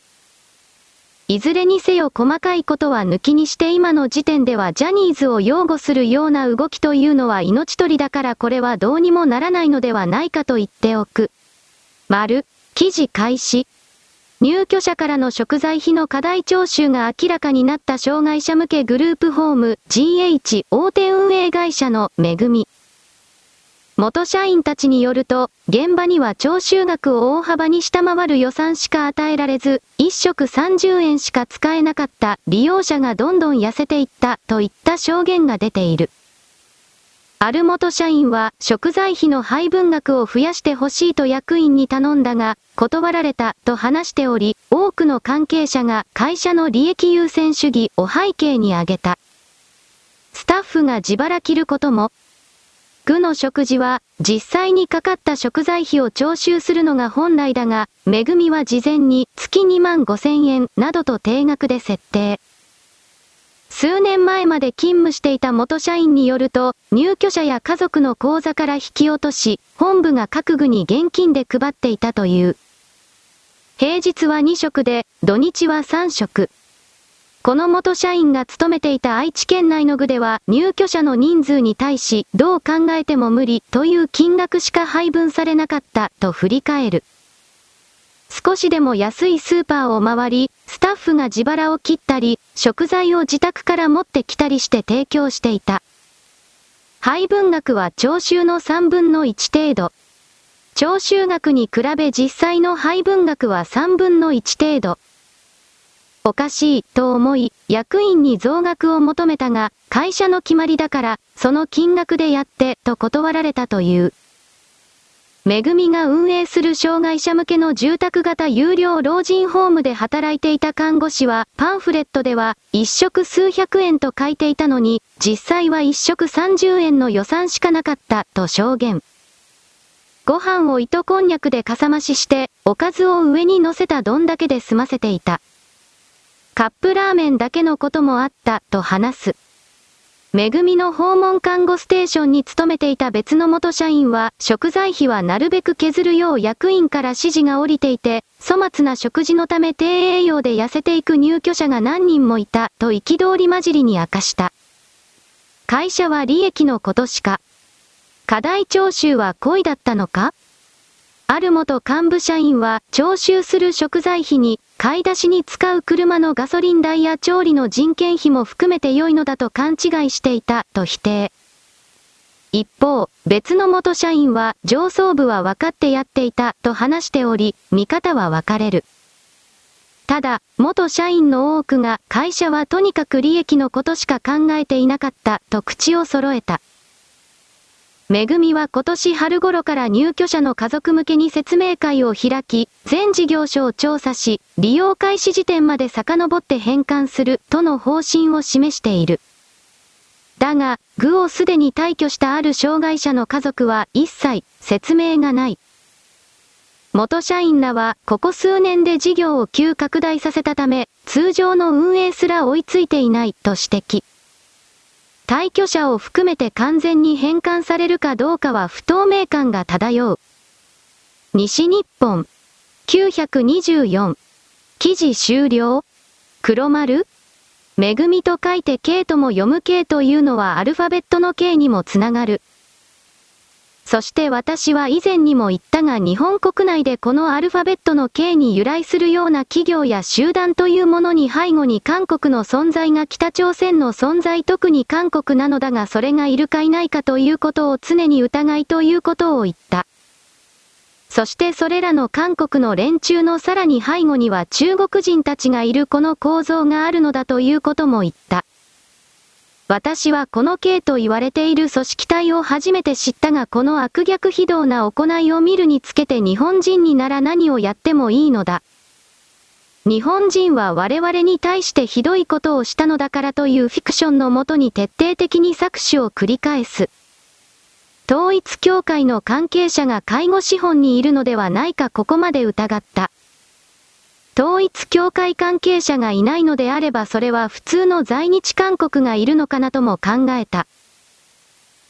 いずれにせよ細かいことは抜きにして今の時点ではジャニーズを擁護するような動きというのは命取りだからこれはどうにもならないのではないかと言っておく。丸、記事開始。入居者からの食材費の課題徴収が明らかになった障害者向けグループホーム GH 大手運営会社の恵み。元社員たちによると、現場には徴収額を大幅に下回る予算しか与えられず、1食30円しか使えなかった利用者がどんどん痩せていったといった証言が出ている。ある元社員は食材費の配分額を増やしてほしいと役員に頼んだが、断られたと話しており、多くの関係者が会社の利益優先主義を背景に挙げた。スタッフが自腹切ることも、具の食事は実際にかかった食材費を徴収するのが本来だが、めぐみは事前に月2万5千円などと定額で設定。数年前まで勤務していた元社員によると、入居者や家族の口座から引き落とし、本部が各具に現金で配っていたという。平日は2食で、土日は3食。この元社員が勤めていた愛知県内の具では入居者の人数に対しどう考えても無理という金額しか配分されなかったと振り返る。少しでも安いスーパーを回り、スタッフが自腹を切ったり、食材を自宅から持ってきたりして提供していた。配分額は徴収の3分の1程度。徴収額に比べ実際の配分額は3分の1程度。おかしい、と思い、役員に増額を求めたが、会社の決まりだから、その金額でやって、と断られたという。めぐみが運営する障害者向けの住宅型有料老人ホームで働いていた看護師は、パンフレットでは、一食数百円と書いていたのに、実際は一食30円の予算しかなかった、と証言。ご飯を糸こんにゃくでかさ増しして、おかずを上に乗せた丼だけで済ませていた。カップラーメンだけのこともあった、と話す。めぐみの訪問看護ステーションに勤めていた別の元社員は、食材費はなるべく削るよう役員から指示が下りていて、粗末な食事のため低栄養で痩せていく入居者が何人もいた、と憤り混じりに明かした。会社は利益のことしか。課題徴収は恋だったのか？ある元幹部社員は、徴収する食材費に、買い出しに使う車のガソリン代や調理の人件費も含めて良いのだと勘違いしていた、と否定。一方、別の元社員は上層部は分かってやっていたと話しており、見方は分かれる。ただ、元社員の多くが会社はとにかく利益のことしか考えていなかったと口を揃えた。めぐみは今年春頃から入居者の家族向けに説明会を開き、全事業所を調査し、利用開始時点まで遡って返還するとの方針を示している。だが、具をすでに退去したある障害者の家族は一切説明がない。元社員らは、ここ数年で事業を急拡大させたため、通常の運営すら追いついていないと指摘。退去者を含めて完全に返還されるかどうかは不透明感が漂う。西日本。924。記事終了黒丸恵みと書いて K とも読む K というのはアルファベットの K にもつながる。そして私は以前にも言ったが日本国内でこのアルファベットの K に由来するような企業や集団というものに背後に韓国の存在が北朝鮮の存在特に韓国なのだがそれがいるかいないかということを常に疑いということを言った。そしてそれらの韓国の連中のさらに背後には中国人たちがいるこの構造があるのだということも言った。私はこの K と言われている組織体を初めて知ったがこの悪逆非道な行いを見るにつけて日本人になら何をやってもいいのだ。日本人は我々に対してひどいことをしたのだからというフィクションのもとに徹底的に搾取を繰り返す。統一協会の関係者が介護資本にいるのではないかここまで疑った。統一協会関係者がいないのであればそれは普通の在日韓国がいるのかなとも考えた。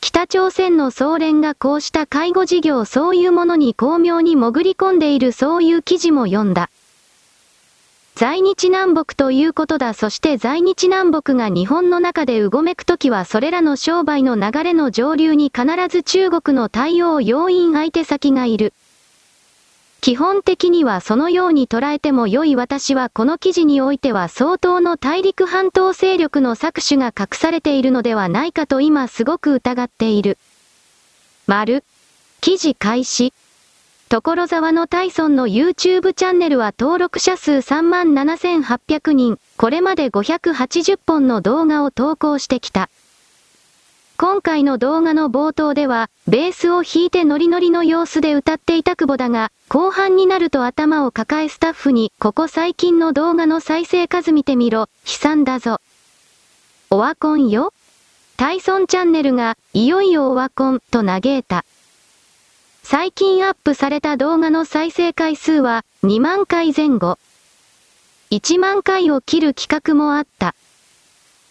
北朝鮮の総連がこうした介護事業そういうものに巧妙に潜り込んでいるそういう記事も読んだ。在日南北ということだそして在日南北が日本の中でうごめくときはそれらの商売の流れの上流に必ず中国の対応要因相手先がいる。基本的にはそのように捉えても良い私はこの記事においては相当の大陸半島勢力の搾取が隠されているのではないかと今すごく疑っている。丸。記事開始。所沢のタイソンの YouTube チャンネルは登録者数37,800人、これまで580本の動画を投稿してきた。今回の動画の冒頭では、ベースを弾いてノリノリの様子で歌っていた久保だが、後半になると頭を抱えスタッフに、ここ最近の動画の再生数見てみろ、悲惨だぞ。オワコンよタイソンチャンネルが、いよいよオワコン、と嘆いた。最近アップされた動画の再生回数は、2万回前後。1万回を切る企画もあった。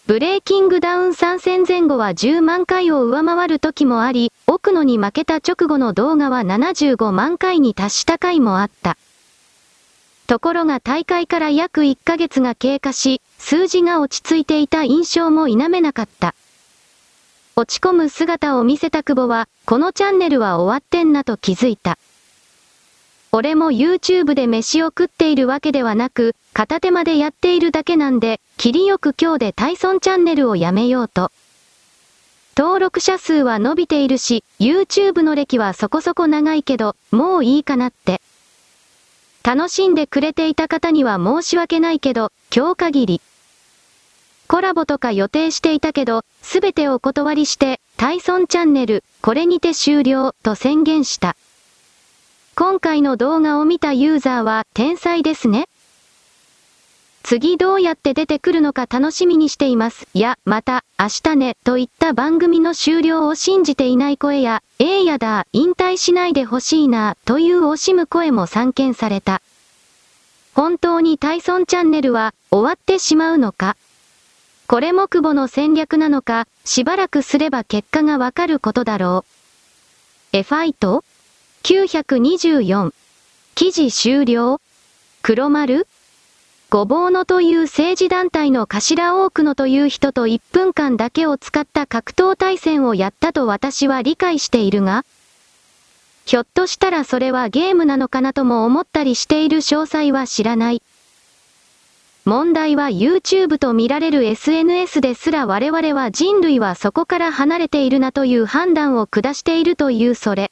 ブレイキングダウン参戦前後は10万回を上回る時もあり、奥野に負けた直後の動画は75万回に達した回もあった。ところが大会から約1ヶ月が経過し、数字が落ち着いていた印象も否めなかった。落ち込む姿を見せた久保は、このチャンネルは終わってんなと気づいた。俺も YouTube で飯を食っているわけではなく、片手間でやっているだけなんで、切りよく今日でタイソンチャンネルをやめようと。登録者数は伸びているし、YouTube の歴はそこそこ長いけど、もういいかなって。楽しんでくれていた方には申し訳ないけど、今日限り。コラボとか予定していたけど、すべてお断りして、タイソンチャンネル、これにて終了、と宣言した。今回の動画を見たユーザーは天才ですね。次どうやって出てくるのか楽しみにしています。や、また、明日ね、といった番組の終了を信じていない声や、ええやだ、引退しないでほしいな、という惜しむ声も散見された。本当にタイソンチャンネルは、終わってしまうのか？これも久保の戦略なのか、しばらくすれば結果がわかることだろう。エファイト924。記事終了黒丸ごぼうのという政治団体の頭多くのという人と1分間だけを使った格闘対戦をやったと私は理解しているが、ひょっとしたらそれはゲームなのかなとも思ったりしている詳細は知らない。問題は YouTube と見られる SNS ですら我々は人類はそこから離れているなという判断を下しているというそれ。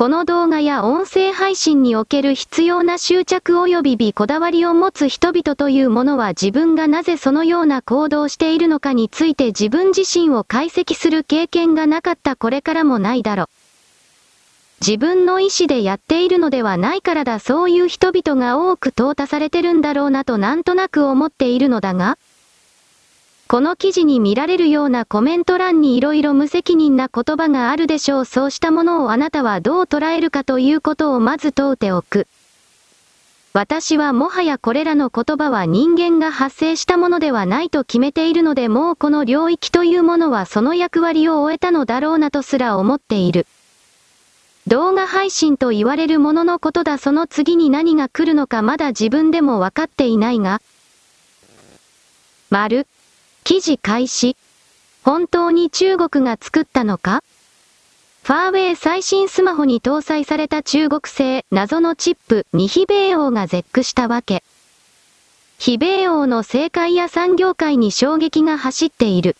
この動画や音声配信における必要な執着及び美こだわりを持つ人々というものは自分がなぜそのような行動をしているのかについて自分自身を解析する経験がなかったこれからもないだろう。自分の意思でやっているのではないからだそういう人々が多く淘汰されてるんだろうなとなんとなく思っているのだが、この記事に見られるようなコメント欄に色々無責任な言葉があるでしょう。そうしたものをあなたはどう捉えるかということをまず問うておく。私はもはやこれらの言葉は人間が発生したものではないと決めているのでもうこの領域というものはその役割を終えたのだろうなとすら思っている。動画配信と言われるもののことだその次に何が来るのかまだ自分でもわかっていないが。丸。記事開始。本当に中国が作ったのか？ファーウェイ最新スマホに搭載された中国製謎のチップに非米王が絶句したわけ。非米王の政界や産業界に衝撃が走っている。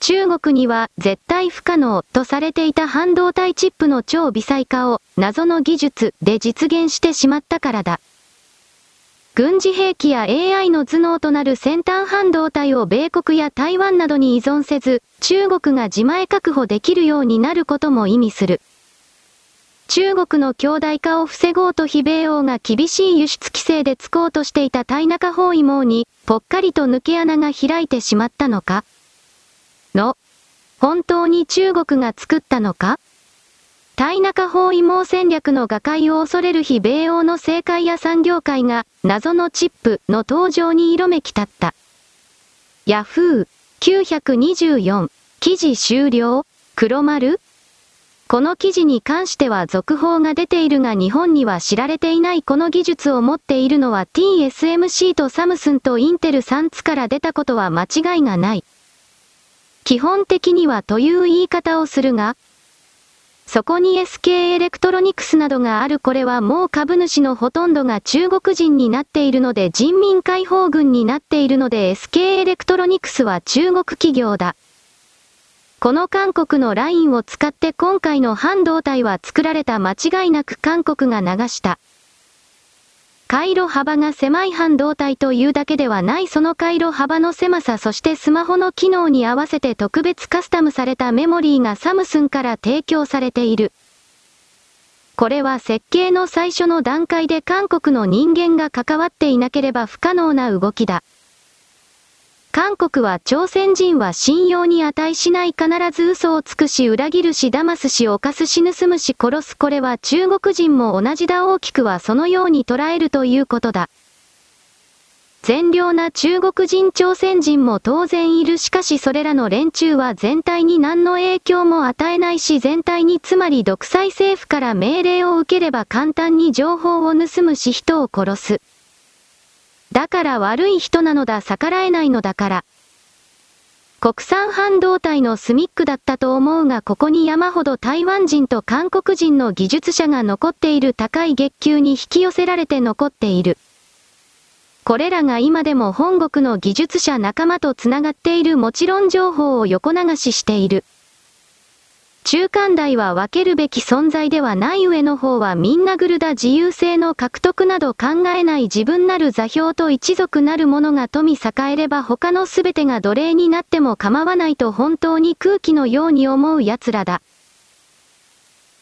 中国には絶対不可能とされていた半導体チップの超微細化を謎の技術で実現してしまったからだ。軍事兵器や AI の頭脳となる先端半導体を米国や台湾などに依存せず、中国が自前確保できるようになることも意味する。中国の強大化を防ごうと非米欧が厳しい輸出規制でつこうとしていた対中包囲網に、ぽっかりと抜け穴が開いてしまったのか？の、本当に中国が作ったのか？対中包囲網戦略の瓦解を恐れる非米欧の政界や産業界が謎のチップの登場に色めき立った。ヤフー924記事終了？黒丸？この記事に関しては続報が出ているが日本には知られていないこの技術を持っているのは TSMC とサムスンとインテル3つから出たことは間違いがない。基本的にはという言い方をするが、そこに SK エレクトロニクスなどがあるこれはもう株主のほとんどが中国人になっているので人民解放軍になっているので SK エレクトロニクスは中国企業だ。この韓国のラインを使って今回の半導体は作られた間違いなく韓国が流した。回路幅が狭い半導体というだけではないその回路幅の狭さそしてスマホの機能に合わせて特別カスタムされたメモリーがサムスンから提供されている。これは設計の最初の段階で韓国の人間が関わっていなければ不可能な動きだ。韓国は朝鮮人は信用に値しない必ず嘘をつくし裏切るし騙すし犯すし盗むし殺すこれは中国人も同じだ大きくはそのように捉えるということだ。善良な中国人朝鮮人も当然いるしかしそれらの連中は全体に何の影響も与えないし全体につまり独裁政府から命令を受ければ簡単に情報を盗むし人を殺す。だから悪い人なのだ逆らえないのだから。国産半導体のスミックだったと思うがここに山ほど台湾人と韓国人の技術者が残っている高い月給に引き寄せられて残っている。これらが今でも本国の技術者仲間と繋がっているもちろん情報を横流ししている。中間大は分けるべき存在ではない上の方はみんなグルだ自由性の獲得など考えない自分なる座標と一族なるものが富栄えれば他の全てが奴隷になっても構わないと本当に空気のように思う奴らだ。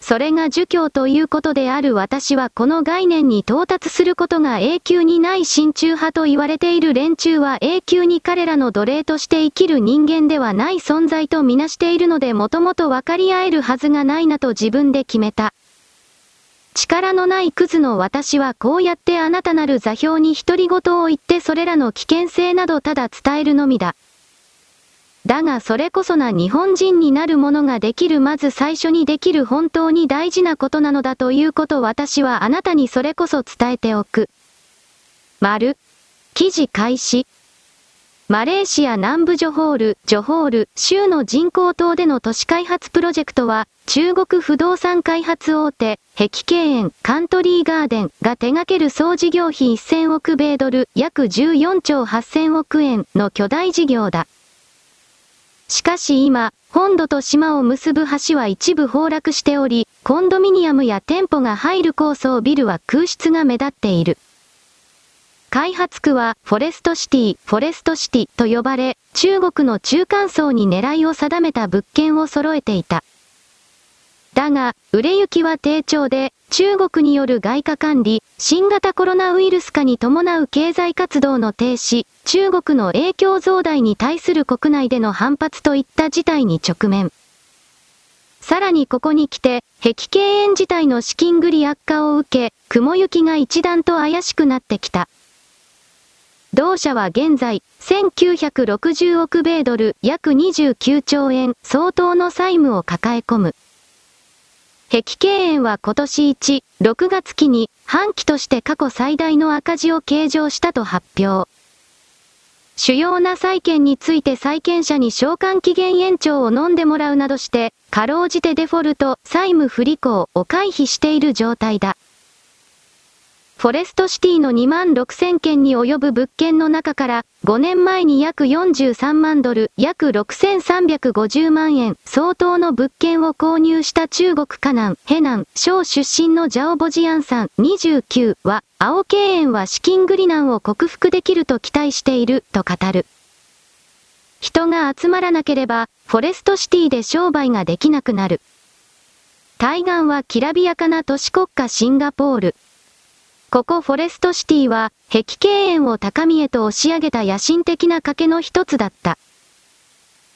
それが儒教ということである私はこの概念に到達することが永久にない親中派と言われている連中は永久に彼らの奴隷として生きる人間ではない存在とみなしているのでもともと分かり合えるはずがないなと自分で決めた。力のないクズの私はこうやってあなたなる座標に独り言を言ってそれらの危険性などただ伝えるのみだ。だがそれこそな日本人になるものができるまず最初にできる本当に大事なことなのだということ私はあなたにそれこそ伝えておく。丸。記事開始。マレーシア南部ジョホール、ジョホール、州の人工島での都市開発プロジェクトは、中国不動産開発大手、碧景園、カントリーガーデンが手掛ける総事業費1000億米ドル、約14兆8000億円の巨大事業だ。しかし今、本土と島を結ぶ橋は一部崩落しており、コンドミニアムや店舗が入る高層ビルは空室が目立っている。開発区はフォレストシティ、フォレストシティと呼ばれ、中国の中間層に狙いを定めた物件を揃えていた。だが、売れ行きは低調で、中国による外貨管理、新型コロナウイルス禍に伴う経済活動の停止、中国の影響増大に対する国内での反発といった事態に直面。さらにここに来て、壁経営自体の資金繰り悪化を受け、雲行きが一段と怪しくなってきた。同社は現在、1960億米ドル、約29兆円相当の債務を抱え込む。碧景園は今年1、6月期に半期として過去最大の赤字を計上したと発表。主要な債券について債権者に償還期限延長を飲んでもらうなどして、かろうじてデフォルト、債務不履行を回避している状態だ。フォレストシティの2万6000件に及ぶ物件の中から、5年前に約43万ドル、約6350万円相当の物件を購入した中国河南、ヘ南、省出身のジャオボジアンさん29は、青経園は資金繰り難を克服できると期待している、と語る。人が集まらなければ、フォレストシティで商売ができなくなる。対岸はきらびやかな都市国家シンガポール。ここフォレストシティは、壁経園を高みへと押し上げた野心的な賭けの一つだった。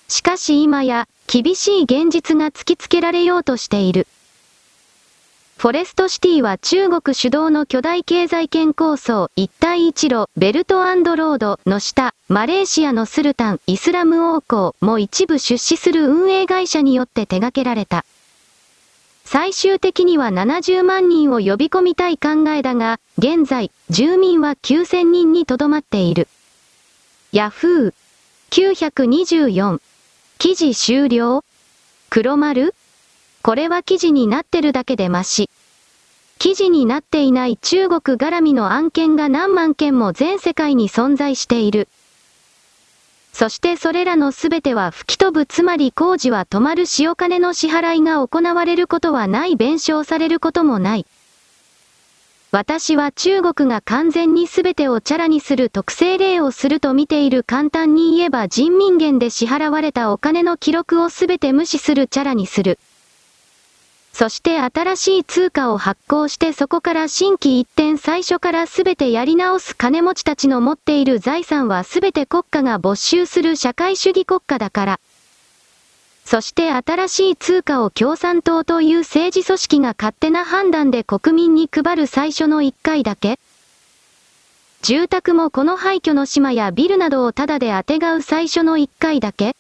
しかし今や、厳しい現実が突きつけられようとしている。フォレストシティは中国主導の巨大経済圏構想一帯一路ベルトロードの下、マレーシアのスルタン、イスラム王国も一部出資する運営会社によって手掛けられた。最終的には70万人を呼び込みたい考えだが、現在、住民は9000人にとどまっている。ヤフー924記事終了黒丸これは記事になってるだけでマシ。記事になっていない中国絡みの案件が何万件も全世界に存在している。そしてそれらのすべては吹き飛ぶつまり工事は止まる塩金の支払いが行われることはない弁償されることもない。私は中国が完全に全てをチャラにする特性例をすると見ている簡単に言えば人民元で支払われたお金の記録を全て無視するチャラにする。そして新しい通貨を発行してそこから新規一転最初からすべてやり直す金持ちたちの持っている財産はすべて国家が没収する社会主義国家だから。そして新しい通貨を共産党という政治組織が勝手な判断で国民に配る最初の一回だけ住宅もこの廃墟の島やビルなどをタダであてがう最初の一回だけ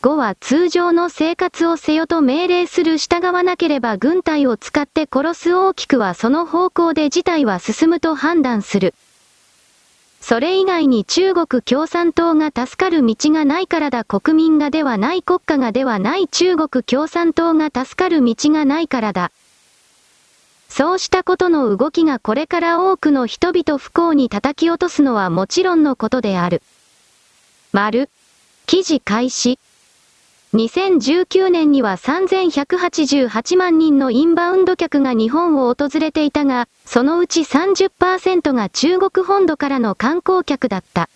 5は通常の生活をせよと命令する従わなければ軍隊を使って殺す大きくはその方向で事態は進むと判断する。それ以外に中国共産党が助かる道がないからだ国民がではない国家がではない中国共産党が助かる道がないからだ。そうしたことの動きがこれから多くの人々不幸に叩き落とすのはもちろんのことである。丸。記事開始。2019年には3188万人のインバウンド客が日本を訪れていたが、そのうち30%が中国本土からの観光客だった。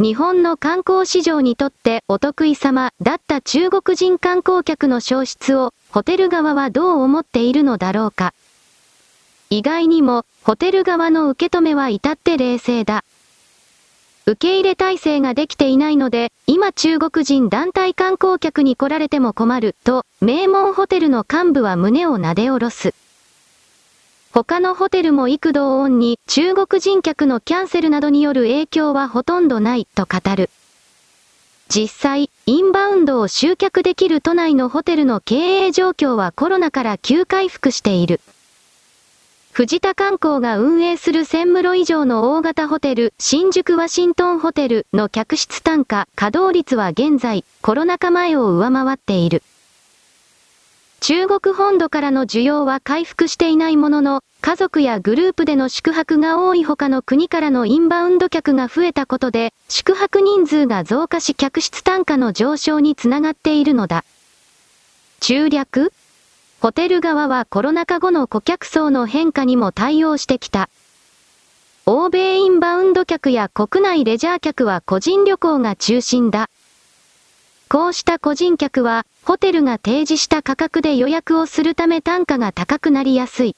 日本の観光市場にとってお得意様だった中国人観光客の消失をホテル側はどう思っているのだろうか。意外にもホテル側の受け止めは至って冷静だ。受け入れ体制ができていないので、今中国人団体観光客に来られても困る、と、名門ホテルの幹部は胸をなで下ろす。他のホテルも幾度オンに中国人客のキャンセルなどによる影響はほとんどないと語る。実際、インバウンドを集客できる都内のホテルの経営状況はコロナから急回復している。藤田観光が運営する1000室以上の大型ホテル、新宿ワシントンホテルの客室単価、稼働率は現在、コロナ禍前を上回っている。中国本土からの需要は回復していないものの、家族やグループでの宿泊が多い他の国からのインバウンド客が増えたことで、宿泊人数が増加し客室単価の上昇につながっているのだ。中略ホテル側はコロナ禍後の顧客層の変化にも対応してきた。欧米インバウンド客や国内レジャー客は個人旅行が中心だ。こうした個人客は、ホテルが提示した価格で予約をするため単価が高くなりやすい。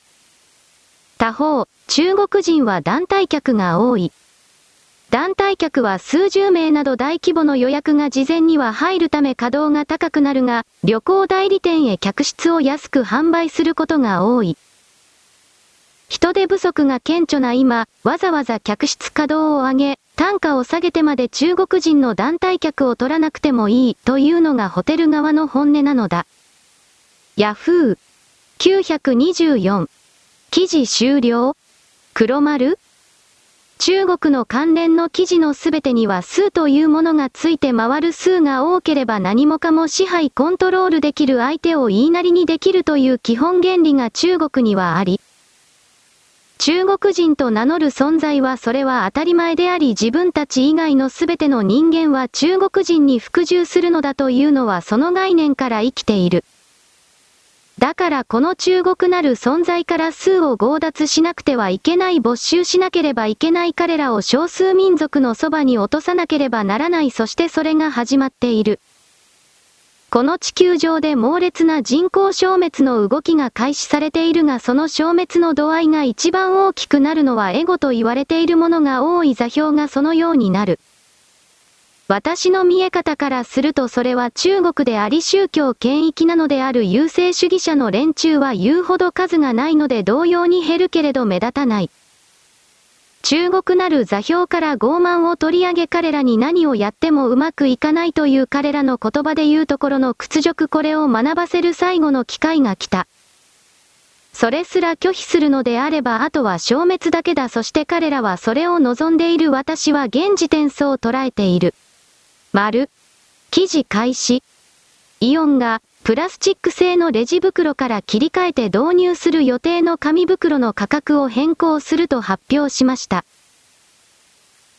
他方、中国人は団体客が多い。団体客は数十名など大規模の予約が事前には入るため稼働が高くなるが、旅行代理店へ客室を安く販売することが多い。人手不足が顕著な今、わざわざ客室稼働を上げ、単価を下げてまで中国人の団体客を取らなくてもいいというのがホテル側の本音なのだ。ヤフー924記事終了黒丸中国の関連の記事のすべてには数というものがついて回る数が多ければ何もかも支配コントロールできる相手を言いなりにできるという基本原理が中国にはあり、中国人と名乗る存在はそれは当たり前であり自分たち以外のすべての人間は中国人に服従するのだというのはその概念から生きている。だからこの中国なる存在から数を強奪しなくてはいけない没収しなければいけない彼らを少数民族のそばに落とさなければならないそしてそれが始まっている。この地球上で猛烈な人口消滅の動きが開始されているがその消滅の度合いが一番大きくなるのはエゴと言われているものが多い座標がそのようになる。私の見え方からするとそれは中国であり宗教権益なのである優勢主義者の連中は言うほど数がないので同様に減るけれど目立たない。中国なる座標から傲慢を取り上げ彼らに何をやってもうまくいかないという彼らの言葉で言うところの屈辱これを学ばせる最後の機会が来た。それすら拒否するのであればあとは消滅だけだそして彼らはそれを望んでいる私は現時点そう捉えている。丸。記事開始。イオンがプラスチック製のレジ袋から切り替えて導入する予定の紙袋の価格を変更すると発表しました。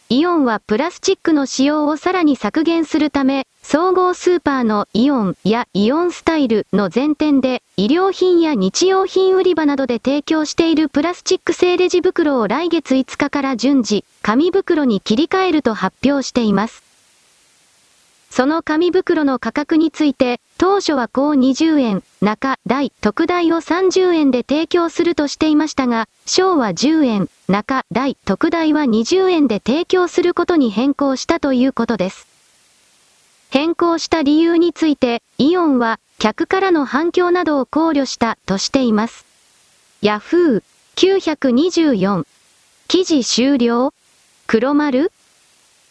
イオンはプラスチックの使用をさらに削減するため、総合スーパーのイオンやイオンスタイルの前店で、医療品や日用品売り場などで提供しているプラスチック製レジ袋を来月5日から順次、紙袋に切り替えると発表しています。その紙袋の価格について、当初は高20円、中、大、特大を30円で提供するとしていましたが、小は10円、中、大、特大は20円で提供することに変更したということです。変更した理由について、イオンは、客からの反響などを考慮したとしています。ヤフー924記事終了黒丸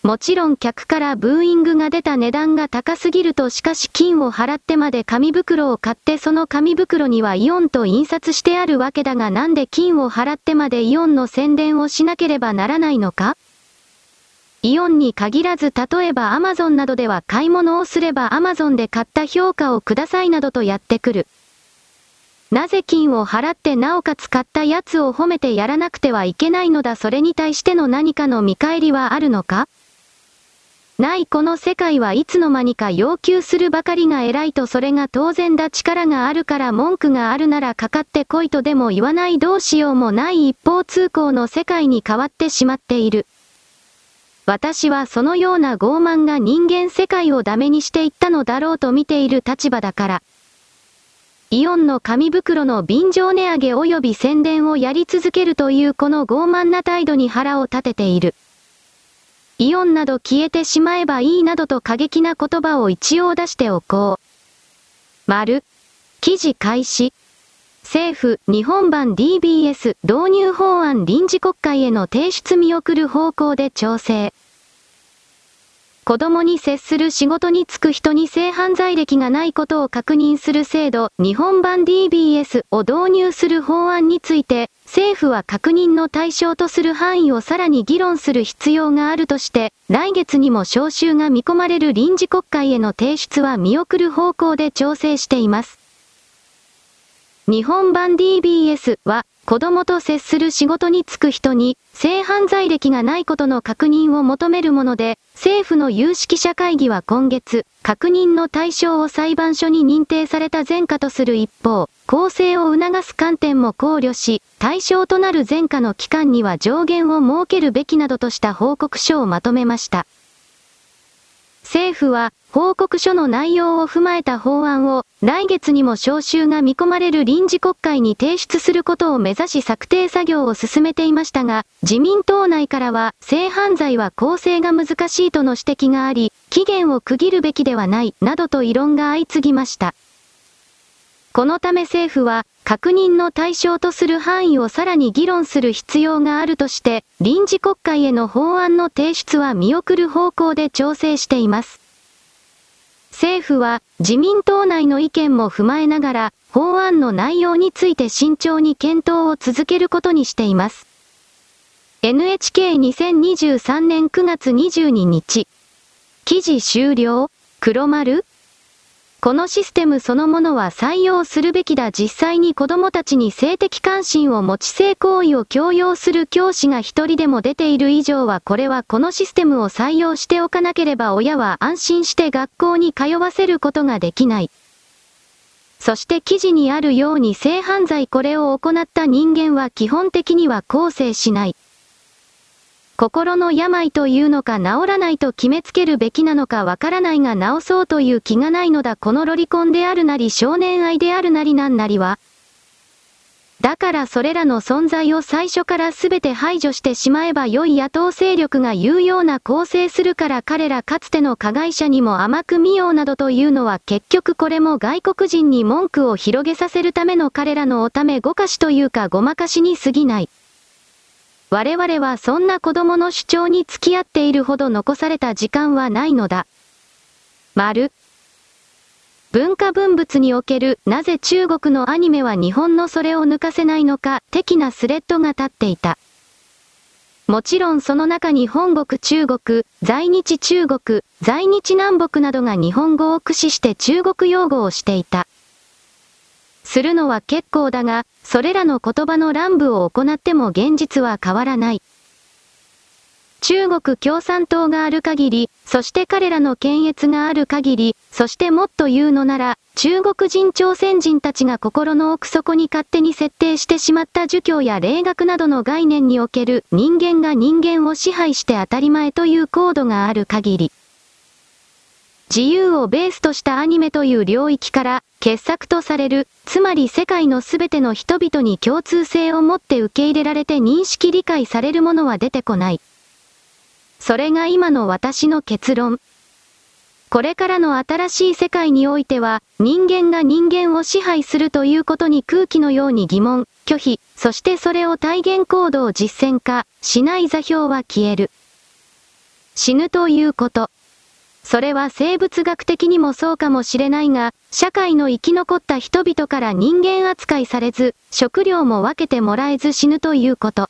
もちろん客からブーイングが出た値段が高すぎるとしかし金を払ってまで紙袋を買ってその紙袋にはイオンと印刷してあるわけだがなんで金を払ってまでイオンの宣伝をしなければならないのか？イオンに限らず例えばアマゾンなどでは買い物をすればアマゾンで買った評価をくださいなどとやってくる。なぜ金を払ってなおかつ買ったやつを褒めてやらなくてはいけないのだそれに対しての何かの見返りはあるのか？ないこの世界はいつの間にか要求するばかりが偉いとそれが当然だ力があるから文句があるならかかってこいとでも言わないどうしようもない一方通行の世界に変わってしまっている。私はそのような傲慢が人間世界をダメにしていったのだろうと見ている立場だから。イオンの紙袋の便乗値上げ及び宣伝をやり続けるというこの傲慢な態度に腹を立てている。イオンなど消えてしまえばいいなどと過激な言葉を一応出しておこう。丸。記事開始。政府、日本版 DBS 導入法案臨時国会への提出見送る方向で調整。子供に接する仕事に就く人に性犯罪歴がないことを確認する制度、日本版 DBS を導入する法案について、政府は確認の対象とする範囲をさらに議論する必要があるとして、来月にも召集が見込まれる臨時国会への提出は見送る方向で調整しています。日本版 DBS は、子供と接する仕事に就く人に、性犯罪歴がないことの確認を求めるもので、政府の有識者会議は今月、確認の対象を裁判所に認定された前科とする一方、公正を促す観点も考慮し、対象となる前科の期間には上限を設けるべきなどとした報告書をまとめました。政府は、報告書の内容を踏まえた法案を、来月にも召集が見込まれる臨時国会に提出することを目指し策定作業を進めていましたが、自民党内からは、性犯罪は構成が難しいとの指摘があり、期限を区切るべきではない、などと異論が相次ぎました。このため政府は、確認の対象とする範囲をさらに議論する必要があるとして、臨時国会への法案の提出は見送る方向で調整しています。政府は自民党内の意見も踏まえながら、法案の内容について慎重に検討を続けることにしています。NHK2023 年9月22日。記事終了黒丸このシステムそのものは採用するべきだ実際に子供たちに性的関心を持ち性行為を強要する教師が一人でも出ている以上はこれはこのシステムを採用しておかなければ親は安心して学校に通わせることができない。そして記事にあるように性犯罪これを行った人間は基本的には構成しない。心の病というのか治らないと決めつけるべきなのかわからないが治そうという気がないのだこのロリコンであるなり少年愛であるなりなんなりは。だからそれらの存在を最初から全て排除してしまえば良い野党勢力が言うような構成するから彼らかつての加害者にも甘く見ようなどというのは結局これも外国人に文句を広げさせるための彼らのおためごかしというかごまかしに過ぎない。我々はそんな子供の主張に付き合っているほど残された時間はないのだ。丸。文化文物における、なぜ中国のアニメは日本のそれを抜かせないのか、的なスレッドが立っていた。もちろんその中に本国中国、在日中国、在日南北などが日本語を駆使して中国用語をしていた。するのは結構だが、それらの言葉の乱舞を行っても現実は変わらない。中国共産党がある限り、そして彼らの検閲がある限り、そしてもっと言うのなら、中国人朝鮮人たちが心の奥底に勝手に設定してしまった儒教や霊学などの概念における人間が人間を支配して当たり前というコードがある限り。自由をベースとしたアニメという領域から、傑作とされる、つまり世界のすべての人々に共通性を持って受け入れられて認識理解されるものは出てこない。それが今の私の結論。これからの新しい世界においては、人間が人間を支配するということに空気のように疑問、拒否、そしてそれを体現行動実践化、しない座標は消える。死ぬということ。それは生物学的にもそうかもしれないが、社会の生き残った人々から人間扱いされず、食料も分けてもらえず死ぬということ。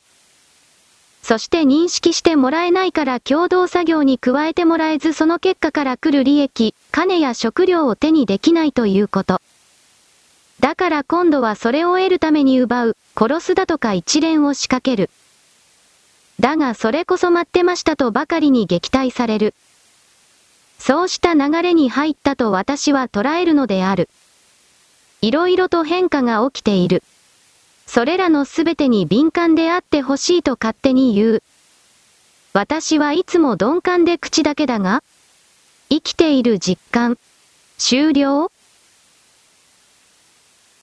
そして認識してもらえないから共同作業に加えてもらえずその結果から来る利益、金や食料を手にできないということ。だから今度はそれを得るために奪う、殺すだとか一連を仕掛ける。だがそれこそ待ってましたとばかりに撃退される。そうした流れに入ったと私は捉えるのである。いろいろと変化が起きている。それらのすべてに敏感であってほしいと勝手に言う。私はいつも鈍感で口だけだが、生きている実感。終了？